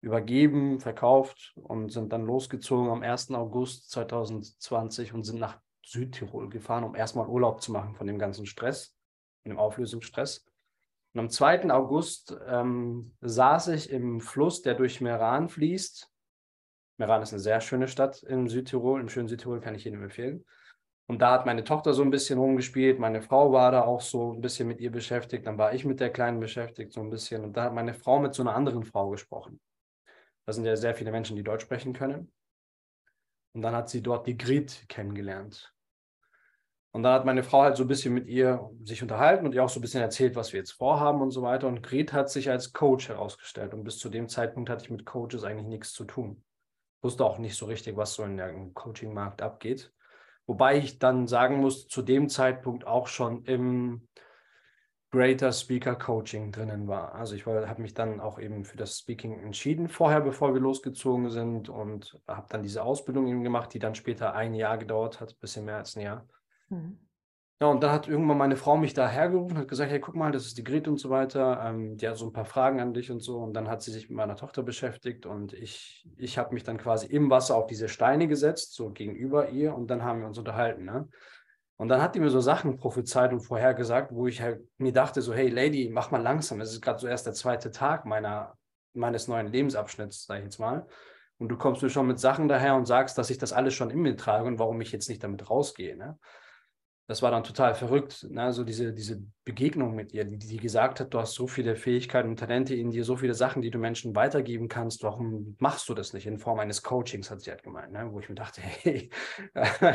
übergeben, verkauft und sind dann losgezogen am 1. August 2020 und sind nach Südtirol gefahren, um erstmal Urlaub zu machen von dem ganzen Stress, von dem Auflösungsstress. Und am 2. August ähm, saß ich im Fluss, der durch Meran fließt. Meran ist eine sehr schöne Stadt im Südtirol. Im schönen Südtirol kann ich jedem empfehlen. Und da hat meine Tochter so ein bisschen rumgespielt. Meine Frau war da auch so ein bisschen mit ihr beschäftigt. Dann war ich mit der Kleinen beschäftigt, so ein bisschen. Und da hat meine Frau mit so einer anderen Frau gesprochen. Da sind ja sehr viele Menschen, die Deutsch sprechen können. Und dann hat sie dort die Grit kennengelernt. Und dann hat meine Frau halt so ein bisschen mit ihr sich unterhalten und ihr auch so ein bisschen erzählt, was wir jetzt vorhaben und so weiter. Und Gret hat sich als Coach herausgestellt. Und bis zu dem Zeitpunkt hatte ich mit Coaches eigentlich nichts zu tun. Wusste auch nicht so richtig, was so in der Coaching-Markt abgeht. Wobei ich dann sagen muss, zu dem Zeitpunkt auch schon im Greater Speaker Coaching drinnen war. Also ich habe mich dann auch eben für das Speaking entschieden, vorher, bevor wir losgezogen sind und habe dann diese Ausbildung eben gemacht, die dann später ein Jahr gedauert hat, ein bisschen mehr als ein Jahr. Mhm. Ja, und dann hat irgendwann meine Frau mich da hergerufen, hat gesagt, hey, guck mal, das ist die Grete und so weiter. Ähm, die hat so ein paar Fragen an dich und so. Und dann hat sie sich mit meiner Tochter beschäftigt und ich, ich habe mich dann quasi im Wasser auf diese Steine gesetzt, so gegenüber ihr. Und dann haben wir uns unterhalten. Ne? Und dann hat die mir so Sachen prophezeit und vorhergesagt, wo ich halt mir dachte, so, hey Lady, mach mal langsam. Es ist gerade so erst der zweite Tag meiner, meines neuen Lebensabschnitts, sage ich jetzt mal. Und du kommst mir schon mit Sachen daher und sagst, dass ich das alles schon in mir trage und warum ich jetzt nicht damit rausgehe. Ne? Das war dann total verrückt. Ne? So diese, diese Begegnung mit ihr, die, die gesagt hat, du hast so viele Fähigkeiten und Talente in dir, so viele Sachen, die du Menschen weitergeben kannst. Warum machst du das nicht in Form eines Coachings, hat sie halt gemeint, ne? wo ich mir dachte, hey,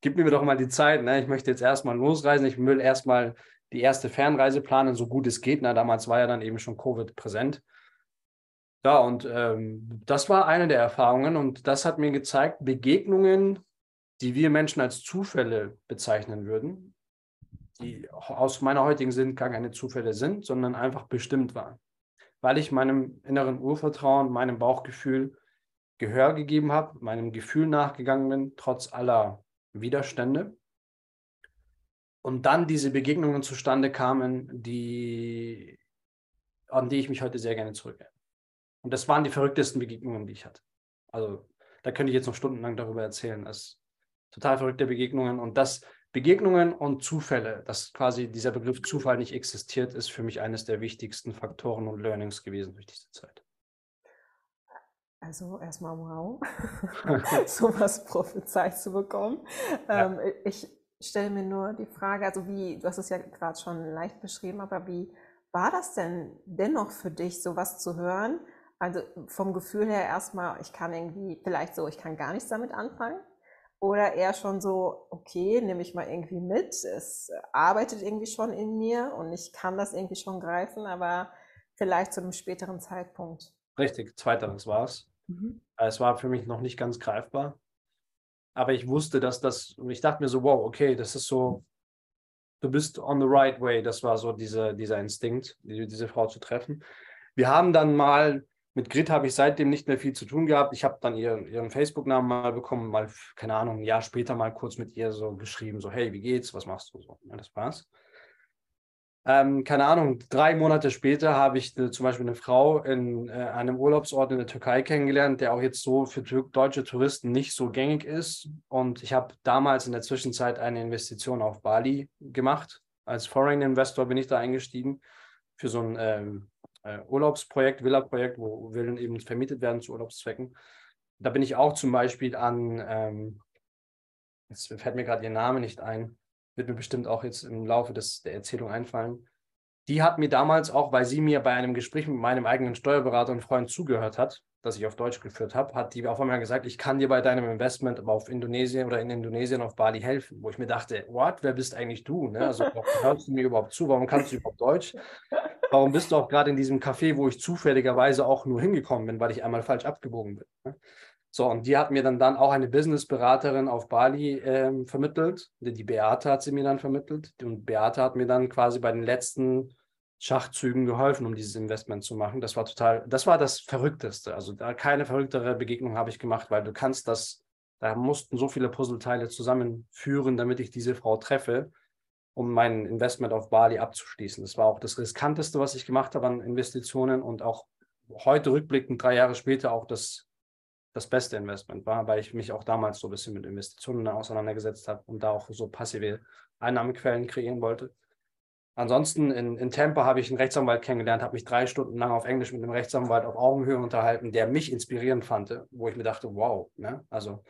gib mir doch mal die Zeit. Ne? Ich möchte jetzt erstmal losreisen. Ich will erstmal die erste Fernreise planen, so gut es geht. Ne? Damals war ja dann eben schon Covid präsent. Ja, und ähm, das war eine der Erfahrungen und das hat mir gezeigt, Begegnungen die wir Menschen als Zufälle bezeichnen würden, die aus meiner heutigen Sinn gar keine Zufälle sind, sondern einfach bestimmt waren. Weil ich meinem inneren Urvertrauen, meinem Bauchgefühl Gehör gegeben habe, meinem Gefühl nachgegangen bin, trotz aller Widerstände. Und dann diese Begegnungen zustande kamen, die, an die ich mich heute sehr gerne zurückerinnere. Und das waren die verrücktesten Begegnungen, die ich hatte. Also da könnte ich jetzt noch stundenlang darüber erzählen. Es total verrückte Begegnungen. Und das Begegnungen und Zufälle, dass quasi dieser Begriff Zufall nicht existiert, ist für mich eines der wichtigsten Faktoren und Learnings gewesen durch diese Zeit. Also erstmal wow, sowas prophezeit zu bekommen. Ja. Ähm, ich stelle mir nur die Frage, also wie, du hast es ja gerade schon leicht beschrieben, aber wie war das denn dennoch für dich, sowas zu hören? Also vom Gefühl her erstmal, ich kann irgendwie, vielleicht so, ich kann gar nichts damit anfangen. Oder eher schon so, okay, nehme ich mal irgendwie mit. Es arbeitet irgendwie schon in mir und ich kann das irgendwie schon greifen, aber vielleicht zu einem späteren Zeitpunkt. Richtig, zweiteres war es. Mhm. Es war für mich noch nicht ganz greifbar. Aber ich wusste, dass das, und ich dachte mir so, wow, okay, das ist so, du bist on the right way. Das war so diese, dieser Instinkt, diese Frau zu treffen. Wir haben dann mal mit Grit habe ich seitdem nicht mehr viel zu tun gehabt. Ich habe dann ihren, ihren Facebook-Namen mal bekommen, mal, keine Ahnung, ein Jahr später mal kurz mit ihr so geschrieben, so, hey, wie geht's, was machst du so? Ja, das war's. ähm, keine Ahnung, drei Monate später habe ich äh, zum Beispiel eine Frau in äh, einem Urlaubsort in der Türkei kennengelernt, der auch jetzt so für deutsche Touristen nicht so gängig ist. Und ich habe damals in der Zwischenzeit eine Investition auf Bali gemacht. Als Foreign Investor bin ich da eingestiegen für so ein ähm, äh, Urlaubsprojekt, Villa-Projekt, wo Villen eben vermietet werden zu Urlaubszwecken. Da bin ich auch zum Beispiel an, ähm, jetzt fällt mir gerade ihr Name nicht ein, wird mir bestimmt auch jetzt im Laufe des, der Erzählung einfallen. Die hat mir damals auch, weil sie mir bei einem Gespräch mit meinem eigenen Steuerberater und Freund zugehört hat, das ich auf Deutsch geführt habe, hat die auf einmal gesagt, ich kann dir bei deinem Investment auf Indonesien oder in Indonesien auf Bali helfen. Wo ich mir dachte, what, wer bist eigentlich du? Ne? Also hörst du mir überhaupt zu? Warum kannst du überhaupt Deutsch? Warum bist du auch gerade in diesem Café, wo ich zufälligerweise auch nur hingekommen bin, weil ich einmal falsch abgebogen bin? Ne? So, und die hat mir dann, dann auch eine Businessberaterin auf Bali ähm, vermittelt. Die Beate hat sie mir dann vermittelt. Und Beate hat mir dann quasi bei den letzten Schachzügen geholfen, um dieses Investment zu machen. Das war total, das war das Verrückteste. Also da keine verrücktere Begegnung habe ich gemacht, weil du kannst das, da mussten so viele Puzzleteile zusammenführen, damit ich diese Frau treffe, um mein Investment auf Bali abzuschließen. Das war auch das riskanteste, was ich gemacht habe an Investitionen und auch heute rückblickend, drei Jahre später, auch das das beste Investment war, weil ich mich auch damals so ein bisschen mit Investitionen auseinandergesetzt habe und da auch so passive Einnahmequellen kreieren wollte. Ansonsten in, in Tampa habe ich einen Rechtsanwalt kennengelernt, habe mich drei Stunden lang auf Englisch mit einem Rechtsanwalt auf Augenhöhe unterhalten, der mich inspirierend fand, wo ich mir dachte, wow, ne? also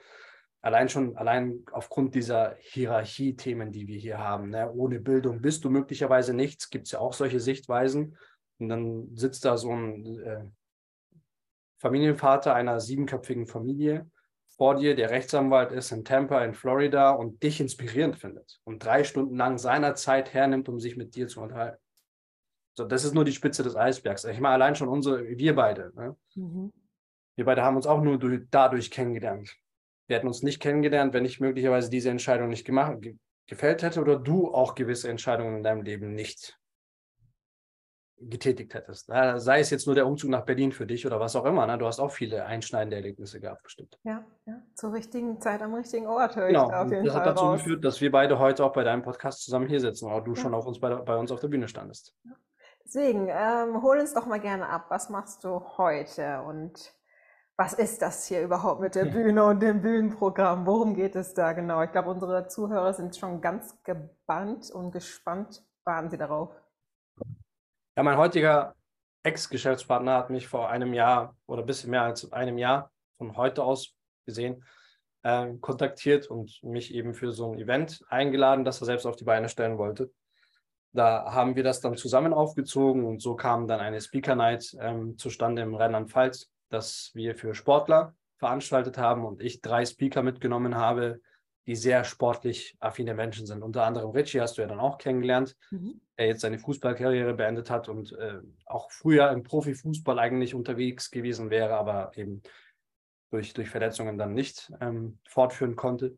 allein schon, allein aufgrund dieser Hierarchie-Themen, die wir hier haben, ne? ohne Bildung bist du möglicherweise nichts, gibt es ja auch solche Sichtweisen. Und dann sitzt da so ein äh, Familienvater einer siebenköpfigen Familie vor dir, der Rechtsanwalt ist in Tampa in Florida und dich inspirierend findet und drei Stunden lang seiner Zeit hernimmt, um sich mit dir zu unterhalten. So, das ist nur die Spitze des Eisbergs. Ich meine, allein schon unsere, wir beide. Ne? Mhm. Wir beide haben uns auch nur durch, dadurch kennengelernt. Wir hätten uns nicht kennengelernt, wenn ich möglicherweise diese Entscheidung nicht gemacht, ge gefällt hätte oder du auch gewisse Entscheidungen in deinem Leben nicht getätigt hättest. Sei es jetzt nur der Umzug nach Berlin für dich oder was auch immer. Ne? Du hast auch viele einschneidende Erlebnisse gehabt, bestimmt. Ja, ja. zur richtigen Zeit am richtigen Ort höre genau. ich da auf jeden das Fall. Das hat dazu raus. geführt, dass wir beide heute auch bei deinem Podcast zusammen hier sitzen, oder du ja. schon auf uns bei, bei, uns auf der Bühne standest. Deswegen, ähm, hol uns doch mal gerne ab. Was machst du heute und was ist das hier überhaupt mit der Bühne und dem Bühnenprogramm? Worum geht es da genau? Ich glaube, unsere Zuhörer sind schon ganz gebannt und gespannt. Warten sie darauf. Ja, mein heutiger Ex-Geschäftspartner hat mich vor einem Jahr oder ein bisschen mehr als einem Jahr von heute aus gesehen äh, kontaktiert und mich eben für so ein Event eingeladen, das er selbst auf die Beine stellen wollte. Da haben wir das dann zusammen aufgezogen und so kam dann eine Speaker Night ähm, zustande im Rheinland-Pfalz, das wir für Sportler veranstaltet haben und ich drei Speaker mitgenommen habe, die sehr sportlich affine Menschen sind. Unter anderem Richie hast du ja dann auch kennengelernt, mhm. der jetzt seine Fußballkarriere beendet hat und äh, auch früher im Profifußball eigentlich unterwegs gewesen wäre, aber eben durch, durch Verletzungen dann nicht ähm, fortführen konnte.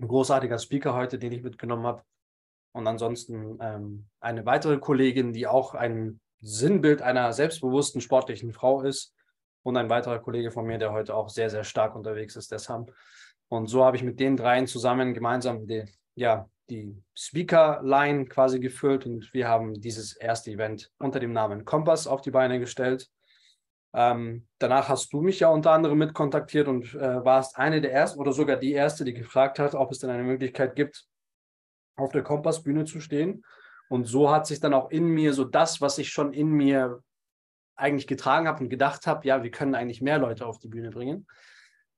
Ein großartiger Speaker heute, den ich mitgenommen habe. Und ansonsten ähm, eine weitere Kollegin, die auch ein Sinnbild einer selbstbewussten sportlichen Frau ist. Und ein weiterer Kollege von mir, der heute auch sehr, sehr stark unterwegs ist, deshalb. Und so habe ich mit den dreien zusammen gemeinsam die, ja, die Speaker-Line quasi gefüllt und wir haben dieses erste Event unter dem Namen Kompass auf die Beine gestellt. Ähm, danach hast du mich ja unter anderem mit kontaktiert und äh, warst eine der ersten oder sogar die erste, die gefragt hat, ob es denn eine Möglichkeit gibt, auf der Kompassbühne zu stehen. Und so hat sich dann auch in mir so das, was ich schon in mir eigentlich getragen habe und gedacht habe, ja, wir können eigentlich mehr Leute auf die Bühne bringen,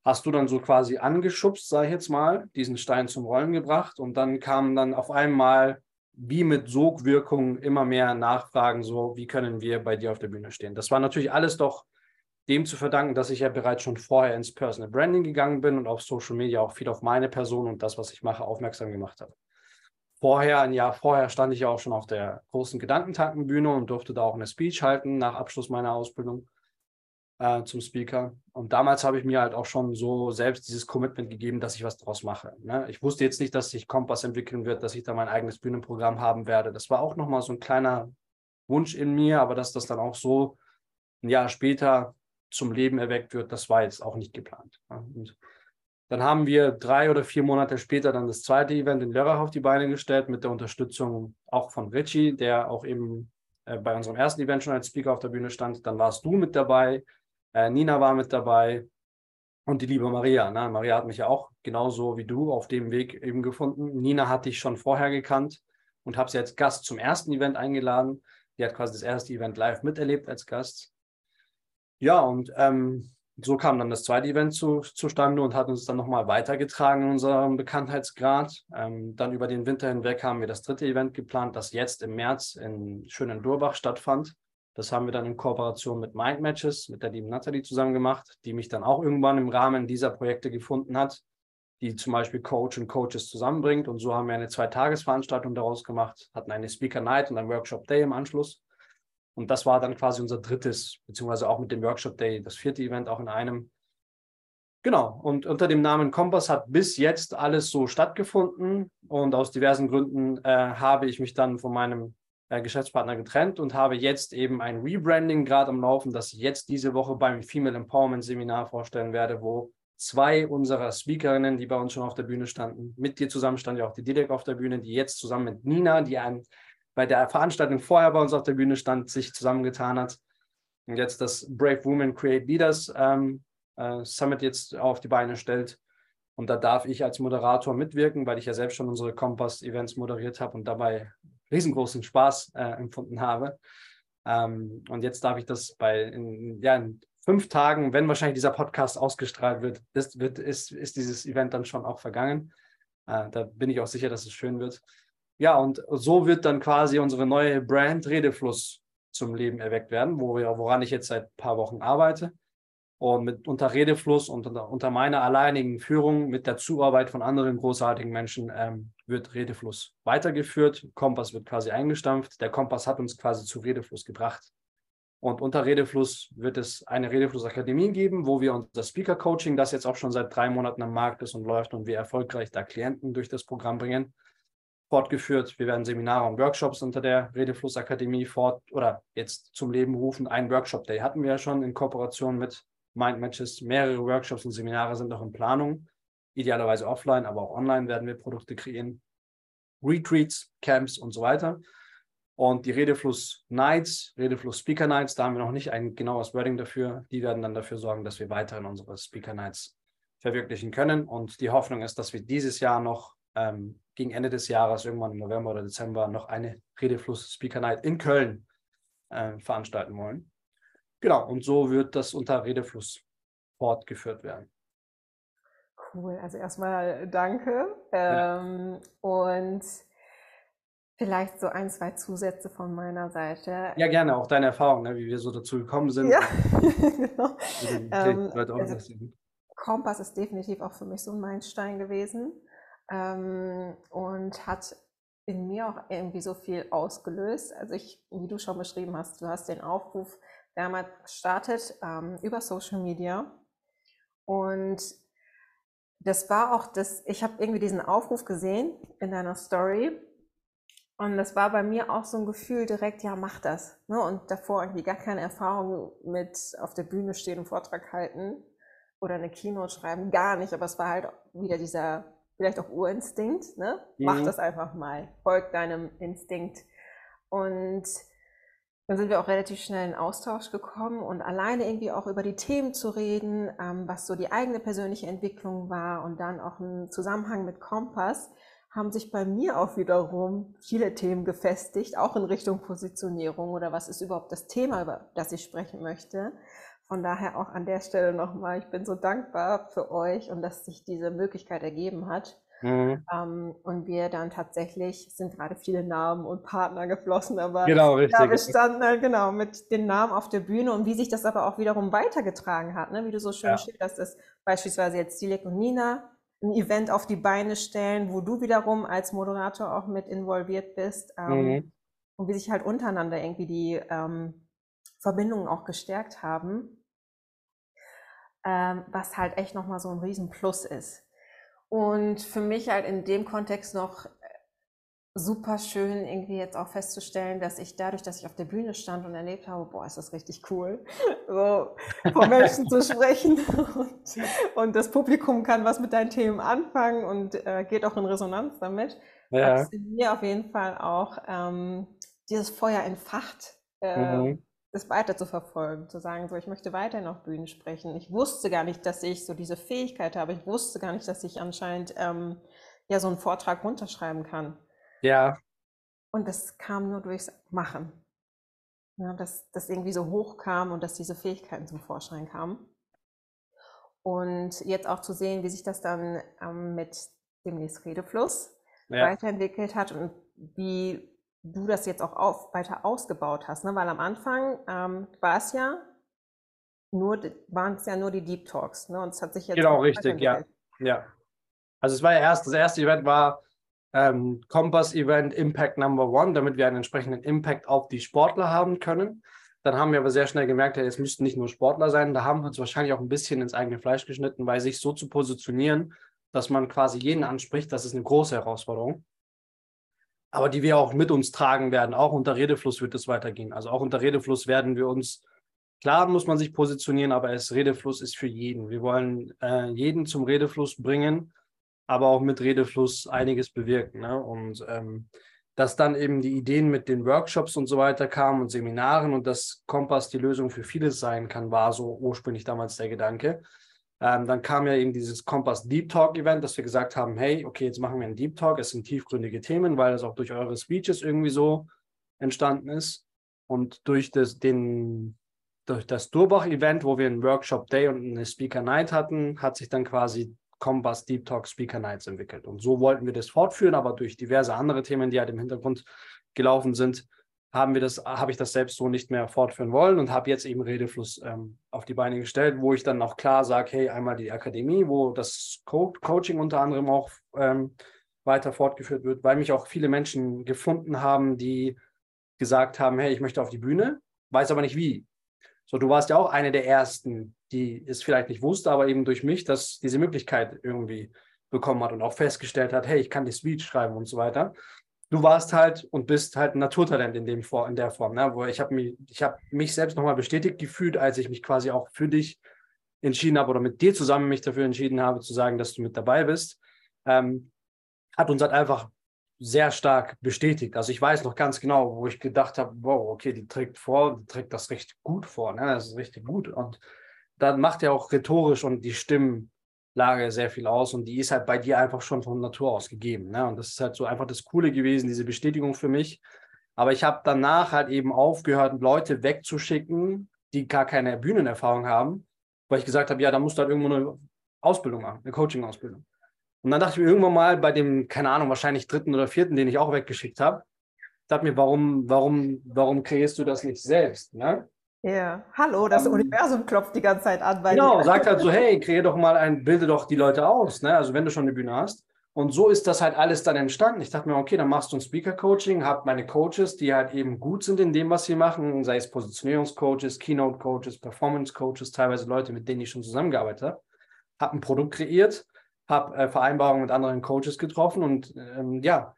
hast du dann so quasi angeschubst, sage ich jetzt mal, diesen Stein zum Rollen gebracht und dann kamen dann auf einmal wie mit Sogwirkung immer mehr Nachfragen, so wie können wir bei dir auf der Bühne stehen. Das war natürlich alles doch dem zu verdanken, dass ich ja bereits schon vorher ins Personal Branding gegangen bin und auf Social Media auch viel auf meine Person und das, was ich mache, aufmerksam gemacht habe. Vorher, ein Jahr vorher, stand ich ja auch schon auf der großen Gedankentankenbühne und durfte da auch eine Speech halten nach Abschluss meiner Ausbildung äh, zum Speaker. Und damals habe ich mir halt auch schon so selbst dieses Commitment gegeben, dass ich was draus mache. Ne? Ich wusste jetzt nicht, dass sich Kompass entwickeln wird, dass ich da mein eigenes Bühnenprogramm haben werde. Das war auch nochmal so ein kleiner Wunsch in mir, aber dass das dann auch so ein Jahr später zum Leben erweckt wird, das war jetzt auch nicht geplant. Und Dann haben wir drei oder vier Monate später dann das zweite Event in Lörrach auf die Beine gestellt mit der Unterstützung auch von Richie, der auch eben äh, bei unserem ersten Event schon als Speaker auf der Bühne stand. Dann warst du mit dabei, äh, Nina war mit dabei und die liebe Maria. Ne? Maria hat mich ja auch genauso wie du auf dem Weg eben gefunden. Nina hatte ich schon vorher gekannt und habe sie als Gast zum ersten Event eingeladen. Die hat quasi das erste Event live miterlebt als Gast. Ja, und ähm, so kam dann das zweite Event zu, zustande und hat uns dann nochmal weitergetragen in unserem Bekanntheitsgrad. Ähm, dann über den Winter hinweg haben wir das dritte Event geplant, das jetzt im März in schönen Durbach stattfand. Das haben wir dann in Kooperation mit Mind Matches, mit der lieben Nathalie zusammen gemacht, die mich dann auch irgendwann im Rahmen dieser Projekte gefunden hat, die zum Beispiel Coach und Coaches zusammenbringt. Und so haben wir eine Zweitagesveranstaltung daraus gemacht, hatten eine Speaker Night und einen Workshop Day im Anschluss. Und das war dann quasi unser drittes, beziehungsweise auch mit dem Workshop Day, das vierte Event auch in einem. Genau, und unter dem Namen Kompass hat bis jetzt alles so stattgefunden. Und aus diversen Gründen äh, habe ich mich dann von meinem äh, Geschäftspartner getrennt und habe jetzt eben ein Rebranding gerade am Laufen, das ich jetzt diese Woche beim Female Empowerment Seminar vorstellen werde, wo zwei unserer Speakerinnen, die bei uns schon auf der Bühne standen, mit dir zusammen stand ja auch die Dilek auf der Bühne, die jetzt zusammen mit Nina, die ein bei der Veranstaltung vorher bei uns auf der Bühne stand, sich zusammengetan hat. Und jetzt das Brave Women Create Leaders ähm, äh, Summit jetzt auf die Beine stellt. Und da darf ich als Moderator mitwirken, weil ich ja selbst schon unsere Kompass-Events moderiert habe und dabei riesengroßen Spaß äh, empfunden habe. Ähm, und jetzt darf ich das bei in, ja, in fünf Tagen, wenn wahrscheinlich dieser Podcast ausgestrahlt wird, ist, wird, ist, ist dieses Event dann schon auch vergangen. Äh, da bin ich auch sicher, dass es schön wird. Ja, und so wird dann quasi unsere neue Brand Redefluss zum Leben erweckt werden, wo wir, woran ich jetzt seit ein paar Wochen arbeite. Und mit unter Redefluss und unter, unter meiner alleinigen Führung mit der Zuarbeit von anderen großartigen Menschen ähm, wird Redefluss weitergeführt. Kompass wird quasi eingestampft. Der Kompass hat uns quasi zu Redefluss gebracht. Und unter Redefluss wird es eine Redefluss-Akademie geben, wo wir unser Speaker-Coaching, das jetzt auch schon seit drei Monaten am Markt ist und läuft und wir erfolgreich da Klienten durch das Programm bringen, fortgeführt. Wir werden Seminare und Workshops unter der Redefluss-Akademie fort oder jetzt zum Leben rufen. Ein Workshop-Day hatten wir ja schon in Kooperation mit Mind Matches. Mehrere Workshops und Seminare sind noch in Planung. Idealerweise offline, aber auch online werden wir Produkte kreieren. Retreats, Camps und so weiter. Und die Redefluss Nights, Redefluss Speaker Nights, da haben wir noch nicht ein genaues Wording dafür. Die werden dann dafür sorgen, dass wir weiterhin unsere Speaker Nights verwirklichen können. Und die Hoffnung ist, dass wir dieses Jahr noch ähm, gegen Ende des Jahres, irgendwann im November oder Dezember, noch eine Redefluss Speaker Night in Köln äh, veranstalten wollen. Genau, und so wird das unter Redefluss fortgeführt werden. Cool, also erstmal danke. Ähm, ja. Und vielleicht so ein, zwei Zusätze von meiner Seite. Ja, gerne, auch deine Erfahrung, ne, wie wir so dazu gekommen sind. Ja, genau. Ähm, also, Kompass ist definitiv auch für mich so ein Meilenstein gewesen ähm, und hat in mir auch irgendwie so viel ausgelöst. Also ich, wie du schon beschrieben hast, du hast den Aufruf damals gestartet ähm, über Social Media und das war auch das, ich habe irgendwie diesen Aufruf gesehen in deiner Story und das war bei mir auch so ein Gefühl direkt, ja, mach das. Ne? Und davor irgendwie gar keine Erfahrung mit auf der Bühne stehen und Vortrag halten oder eine Keynote schreiben, gar nicht. Aber es war halt wieder dieser vielleicht auch Urinstinkt, ne? Mhm. Mach das einfach mal, folg deinem Instinkt. Und dann sind wir auch relativ schnell in Austausch gekommen und alleine irgendwie auch über die Themen zu reden, ähm, was so die eigene persönliche Entwicklung war und dann auch im Zusammenhang mit Kompass, haben sich bei mir auch wiederum viele Themen gefestigt, auch in Richtung Positionierung oder was ist überhaupt das Thema, über das ich sprechen möchte. Von daher auch an der Stelle nochmal, ich bin so dankbar für euch und dass sich diese Möglichkeit ergeben hat. Mhm. Ähm, und wir dann tatsächlich, sind gerade viele Namen und Partner geflossen, aber genau, richtig. Ja, wir standen halt genau mit den Namen auf der Bühne und wie sich das aber auch wiederum weitergetragen hat, ne? wie du so schön ja. schilderst, dass beispielsweise jetzt Dilek und Nina ein Event auf die Beine stellen, wo du wiederum als Moderator auch mit involviert bist ähm, mhm. und wie sich halt untereinander irgendwie die ähm, Verbindungen auch gestärkt haben, ähm, was halt echt nochmal so ein Riesenplus ist. Und für mich halt in dem Kontext noch super schön, irgendwie jetzt auch festzustellen, dass ich dadurch, dass ich auf der Bühne stand und erlebt habe, boah, ist das richtig cool, so vor Menschen zu sprechen und, und, das Publikum kann was mit deinen Themen anfangen und äh, geht auch in Resonanz damit. Ja. Hat mir auf jeden Fall auch ähm, dieses Feuer entfacht, äh, mhm. Das weiter zu verfolgen, zu sagen, so, ich möchte weiterhin auf Bühnen sprechen. Ich wusste gar nicht, dass ich so diese Fähigkeit habe. Ich wusste gar nicht, dass ich anscheinend ähm, ja so einen Vortrag runterschreiben kann. Ja. Und das kam nur durchs Machen. Ja, dass das irgendwie so hoch kam und dass diese Fähigkeiten zum Vorschein kamen. Und jetzt auch zu sehen, wie sich das dann ähm, mit dem Redefluss ja. weiterentwickelt hat und wie du das jetzt auch auf, weiter ausgebaut hast. Ne? Weil am Anfang ähm, war es ja nur, waren es ja nur die Deep Talks. Ne? Und es hat sich jetzt genau richtig, ja. ja. Also es war ja erst, das erste Event war ähm, Compass Event Impact Number One, damit wir einen entsprechenden Impact auf die Sportler haben können. Dann haben wir aber sehr schnell gemerkt, es müssten nicht nur Sportler sein. Da haben wir uns wahrscheinlich auch ein bisschen ins eigene Fleisch geschnitten, weil sich so zu positionieren, dass man quasi jeden anspricht, das ist eine große Herausforderung. Aber die wir auch mit uns tragen werden. Auch unter Redefluss wird es weitergehen. Also auch unter Redefluss werden wir uns, klar muss man sich positionieren, aber es Redefluss ist für jeden. Wir wollen äh, jeden zum Redefluss bringen aber auch mit Redefluss einiges bewirken. Ne? Und ähm, dass dann eben die Ideen mit den Workshops und so weiter kamen und Seminaren und dass Kompass die Lösung für vieles sein kann, war so ursprünglich damals der Gedanke. Ähm, dann kam ja eben dieses Kompass Deep Talk Event, dass wir gesagt haben, hey, okay, jetzt machen wir einen Deep Talk, es sind tiefgründige Themen, weil es auch durch eure Speeches irgendwie so entstanden ist. Und durch das, den, durch das Durbach-Event, wo wir einen Workshop Day und eine Speaker Night hatten, hat sich dann quasi Combust Deep Talk Speaker Nights entwickelt. Und so wollten wir das fortführen, aber durch diverse andere Themen, die halt im Hintergrund gelaufen sind, haben wir das, habe ich das selbst so nicht mehr fortführen wollen und habe jetzt eben Redefluss ähm, auf die Beine gestellt, wo ich dann auch klar sage, hey, einmal die Akademie, wo das Co Coaching unter anderem auch ähm, weiter fortgeführt wird, weil mich auch viele Menschen gefunden haben, die gesagt haben, hey, ich möchte auf die Bühne, weiß aber nicht wie. So, du warst ja auch eine der ersten, die es vielleicht nicht wusste, aber eben durch mich, dass diese Möglichkeit irgendwie bekommen hat und auch festgestellt hat, hey, ich kann die Speech schreiben und so weiter. Du warst halt und bist halt ein Naturtalent in, dem, in der Form, ne? wo ich habe mich, ich habe mich selbst nochmal bestätigt gefühlt, als ich mich quasi auch für dich entschieden habe oder mit dir zusammen mich dafür entschieden habe, zu sagen, dass du mit dabei bist. Ähm, hat uns halt einfach sehr stark bestätigt. Also ich weiß noch ganz genau, wo ich gedacht habe, wow, okay, die trägt vor, die trägt das recht gut vor, ne? das ist richtig gut. Und dann macht ja auch rhetorisch und die Stimmlage sehr viel aus und die ist halt bei dir einfach schon von Natur aus gegeben. Ne? Und das ist halt so einfach das Coole gewesen, diese Bestätigung für mich. Aber ich habe danach halt eben aufgehört, Leute wegzuschicken, die gar keine Bühnenerfahrung haben, weil ich gesagt habe, ja, da musst du halt irgendwo eine Ausbildung machen, eine Coaching-Ausbildung. Und dann dachte ich mir irgendwann mal bei dem, keine Ahnung, wahrscheinlich dritten oder vierten, den ich auch weggeschickt habe, dachte mir, warum, warum, warum kreierst du das nicht selbst? Ne? Ja, hallo, das um, Universum klopft die ganze Zeit an. genau, sagt halt so, hey, kreier doch mal ein, bilde doch die Leute aus, ne? Also wenn du schon eine Bühne hast. Und so ist das halt alles dann entstanden. Ich dachte mir, okay, dann machst du ein Speaker-Coaching, hab meine Coaches, die halt eben gut sind in dem, was sie machen, sei es Positionierungscoaches, Keynote-Coaches, Performance-Coaches, teilweise Leute, mit denen ich schon zusammengearbeitet habe. Hab ein Produkt kreiert, habe äh, Vereinbarungen mit anderen Coaches getroffen und ähm, ja,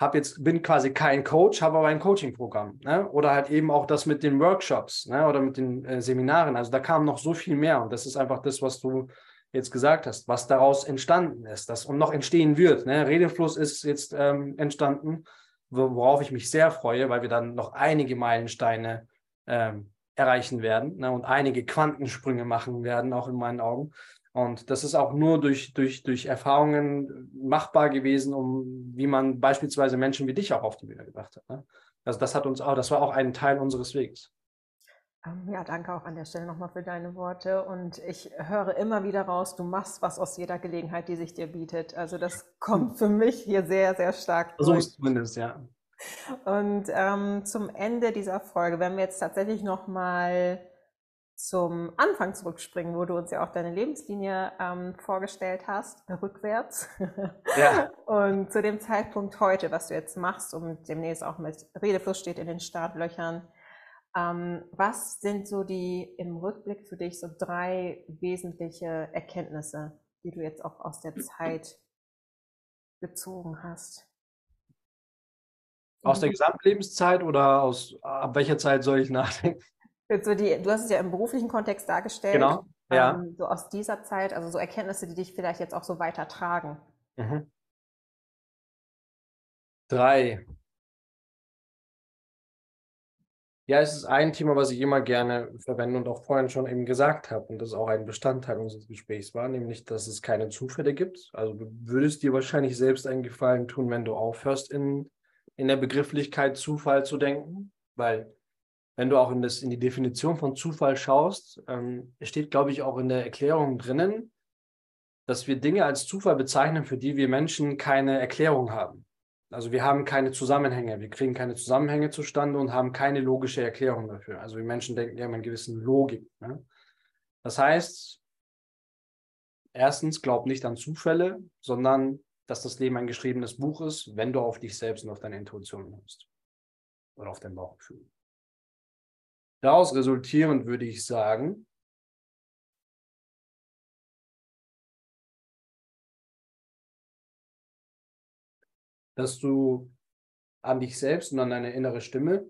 hab jetzt, bin quasi kein Coach, habe aber ein Coaching-Programm. Ne? Oder halt eben auch das mit den Workshops ne? oder mit den äh, Seminaren. Also da kam noch so viel mehr und das ist einfach das, was du jetzt gesagt hast, was daraus entstanden ist das, und noch entstehen wird. Ne? Redefluss ist jetzt ähm, entstanden, worauf ich mich sehr freue, weil wir dann noch einige Meilensteine ähm, erreichen werden ne? und einige Quantensprünge machen werden, auch in meinen Augen. Und das ist auch nur durch, durch, durch Erfahrungen machbar gewesen, um wie man beispielsweise Menschen wie dich auch auf die Bühne gebracht hat. Ne? Also das hat uns auch, das war auch ein Teil unseres Wegs. Ähm, ja, danke auch an der Stelle nochmal für deine Worte. Und ich höre immer wieder raus, du machst was aus jeder Gelegenheit, die sich dir bietet. Also das kommt für mich hier sehr, sehr stark. So ist zumindest, ja. Und ähm, zum Ende dieser Folge, wenn wir jetzt tatsächlich nochmal zum Anfang zurückspringen, wo du uns ja auch deine Lebenslinie ähm, vorgestellt hast, rückwärts. Ja. Und zu dem Zeitpunkt heute, was du jetzt machst und demnächst auch mit Redefluss steht in den Startlöchern, ähm, was sind so die im Rückblick für dich so drei wesentliche Erkenntnisse, die du jetzt auch aus der Zeit gezogen hast? Aus der Gesamtlebenszeit oder aus ab welcher Zeit soll ich nachdenken? So die, du hast es ja im beruflichen Kontext dargestellt. Genau. Ja. Ähm, so aus dieser Zeit, also so Erkenntnisse, die dich vielleicht jetzt auch so weitertragen. Mhm. Drei. Ja, es ist ein Thema, was ich immer gerne verwende und auch vorhin schon eben gesagt habe und das auch ein Bestandteil unseres Gesprächs war, nämlich, dass es keine Zufälle gibt. Also du würdest dir wahrscheinlich selbst einen Gefallen tun, wenn du aufhörst, in, in der Begrifflichkeit Zufall zu denken, weil wenn du auch in, das, in die Definition von Zufall schaust, ähm, steht, glaube ich, auch in der Erklärung drinnen, dass wir Dinge als Zufall bezeichnen, für die wir Menschen keine Erklärung haben. Also wir haben keine Zusammenhänge, wir kriegen keine Zusammenhänge zustande und haben keine logische Erklärung dafür. Also wir Menschen denken ja immer in gewissen Logik. Ne? Das heißt, erstens, glaub nicht an Zufälle, sondern dass das Leben ein geschriebenes Buch ist, wenn du auf dich selbst und auf deine Intuition hörst. Oder auf dein Bauchgefühl. Daraus resultierend würde ich sagen, dass du an dich selbst und an deine innere Stimme,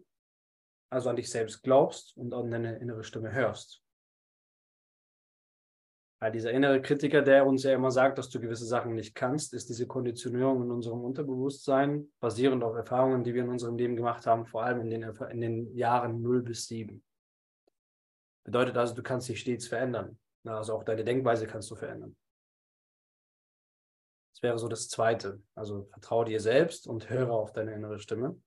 also an dich selbst glaubst und an deine innere Stimme hörst. Weil dieser innere Kritiker, der uns ja immer sagt, dass du gewisse Sachen nicht kannst, ist diese Konditionierung in unserem Unterbewusstsein, basierend auf Erfahrungen, die wir in unserem Leben gemacht haben, vor allem in den, in den Jahren 0 bis 7. Bedeutet also, du kannst dich stets verändern. Also auch deine Denkweise kannst du verändern. Das wäre so das Zweite. Also vertraue dir selbst und höre auf deine innere Stimme.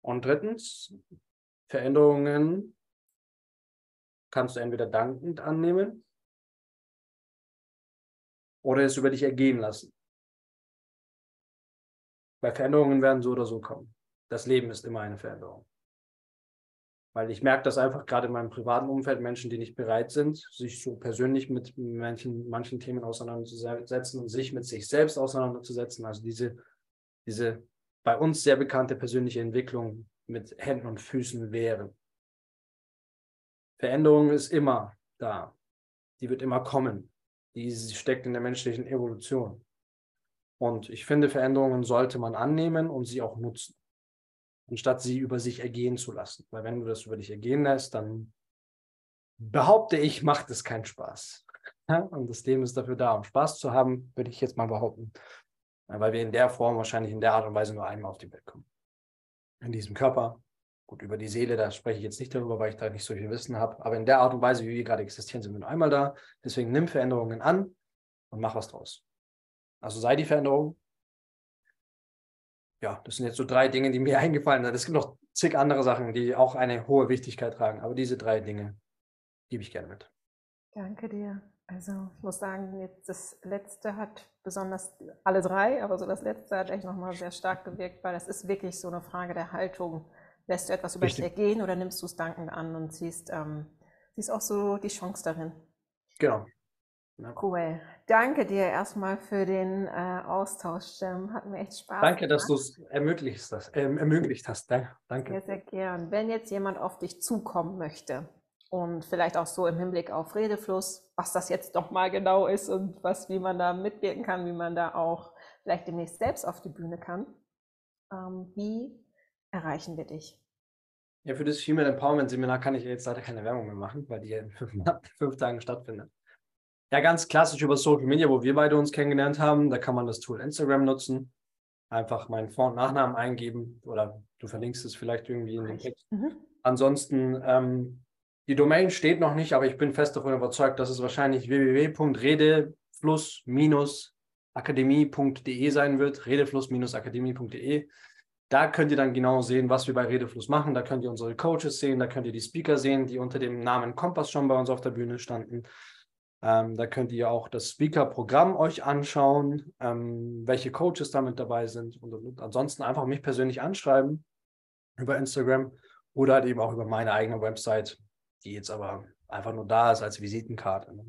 Und drittens, Veränderungen kannst du entweder dankend annehmen oder es über dich ergehen lassen. Weil Veränderungen werden so oder so kommen. Das Leben ist immer eine Veränderung. Weil ich merke das einfach gerade in meinem privaten Umfeld, Menschen, die nicht bereit sind, sich so persönlich mit manchen, manchen Themen auseinanderzusetzen und sich mit sich selbst auseinanderzusetzen. Also diese, diese bei uns sehr bekannte persönliche Entwicklung mit Händen und Füßen wäre. Veränderung ist immer da. Die wird immer kommen. Die steckt in der menschlichen Evolution. Und ich finde, Veränderungen sollte man annehmen und sie auch nutzen anstatt sie über sich ergehen zu lassen. Weil wenn du das über dich ergehen lässt, dann behaupte ich, macht es keinen Spaß. Und das Leben ist dafür da, um Spaß zu haben, würde ich jetzt mal behaupten. Weil wir in der Form wahrscheinlich in der Art und Weise nur einmal auf die Welt kommen. In diesem Körper. Gut, über die Seele, da spreche ich jetzt nicht darüber, weil ich da nicht so viel Wissen habe. Aber in der Art und Weise, wie wir gerade existieren, sind wir nur einmal da. Deswegen nimm Veränderungen an und mach was draus. Also sei die Veränderung, ja, das sind jetzt so drei Dinge, die mir eingefallen sind. Es gibt noch zig andere Sachen, die auch eine hohe Wichtigkeit tragen. Aber diese drei Dinge gebe ich gerne mit. Danke dir. Also ich muss sagen, jetzt das letzte hat besonders alle drei, aber so das letzte hat echt nochmal sehr stark gewirkt, weil das ist wirklich so eine Frage der Haltung. Lässt du etwas über dich ergehen oder nimmst du es dankend an und siehst, ähm, siehst auch so die Chance darin? Genau. Ja. Cool. Danke dir erstmal für den äh, Austausch, Jim. Hat mir echt Spaß Danke, gemacht. dass du es ermöglicht, hast, äh, ermöglicht hast. Danke. Sehr, sehr gern. Wenn jetzt jemand auf dich zukommen möchte und vielleicht auch so im Hinblick auf Redefluss, was das jetzt doch mal genau ist und was, wie man da mitwirken kann, wie man da auch vielleicht demnächst selbst auf die Bühne kann, ähm, wie erreichen wir dich? Ja, für das Female Empowerment Seminar kann ich jetzt leider keine Werbung mehr machen, weil die ja in fünf, fünf Tagen stattfindet. Ja, ganz klassisch über Social Media, wo wir beide uns kennengelernt haben. Da kann man das Tool Instagram nutzen. Einfach meinen Vor- und Nachnamen eingeben oder du verlinkst es vielleicht irgendwie in den Text. Mhm. Ansonsten, ähm, die Domain steht noch nicht, aber ich bin fest davon überzeugt, dass es wahrscheinlich www.redefluss-akademie.de sein wird. Redefluss-akademie.de. Da könnt ihr dann genau sehen, was wir bei Redefluss machen. Da könnt ihr unsere Coaches sehen, da könnt ihr die Speaker sehen, die unter dem Namen Kompass schon bei uns auf der Bühne standen. Ähm, da könnt ihr auch das Speaker-Programm euch anschauen, ähm, welche Coaches damit dabei sind und, und, ansonsten einfach mich persönlich anschreiben über Instagram oder halt eben auch über meine eigene Website, die jetzt aber einfach nur da ist als Visitenkarte. Ne?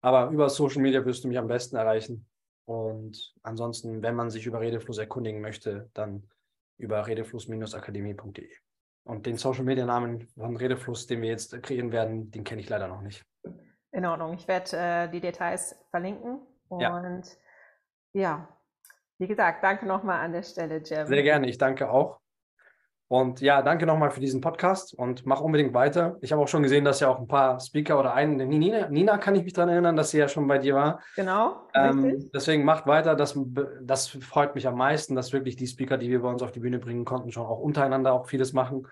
Aber über Social Media wirst du mich am besten erreichen. Und ansonsten, wenn man sich über Redefluss erkundigen möchte, dann über redefluss-akademie.de. Und den Social Media Namen von Redefluss, den wir jetzt kreieren werden, den kenne ich leider noch nicht. In Ordnung. Ich werde äh, die Details verlinken. Und ja, ja Wie gesagt, danke nochmal an der Stelle, Jem. Sehr gerne, ich danke auch. Und ja, danke nochmal für diesen Podcast und mach unbedingt weiter. Ich habe auch schon gesehen, dass ja auch ein paar Speaker oder einen, Nina, Nina kann ich mich daran erinnern, dass sie ja schon bei dir war. Genau. Ähm, deswegen macht weiter. Das, das freut mich am meisten, dass wirklich die Speaker, die wir bei uns auf die Bühne bringen konnten, schon auch untereinander auch vieles machen.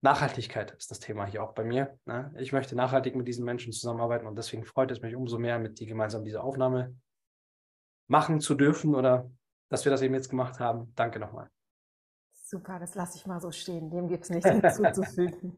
Nachhaltigkeit ist das Thema hier auch bei mir. Ne? Ich möchte nachhaltig mit diesen Menschen zusammenarbeiten und deswegen freut es mich umso mehr, mit dir gemeinsam diese Aufnahme machen zu dürfen oder dass wir das eben jetzt gemacht haben. Danke nochmal. Super, das lasse ich mal so stehen. Dem gibt es nichts hinzuzufügen.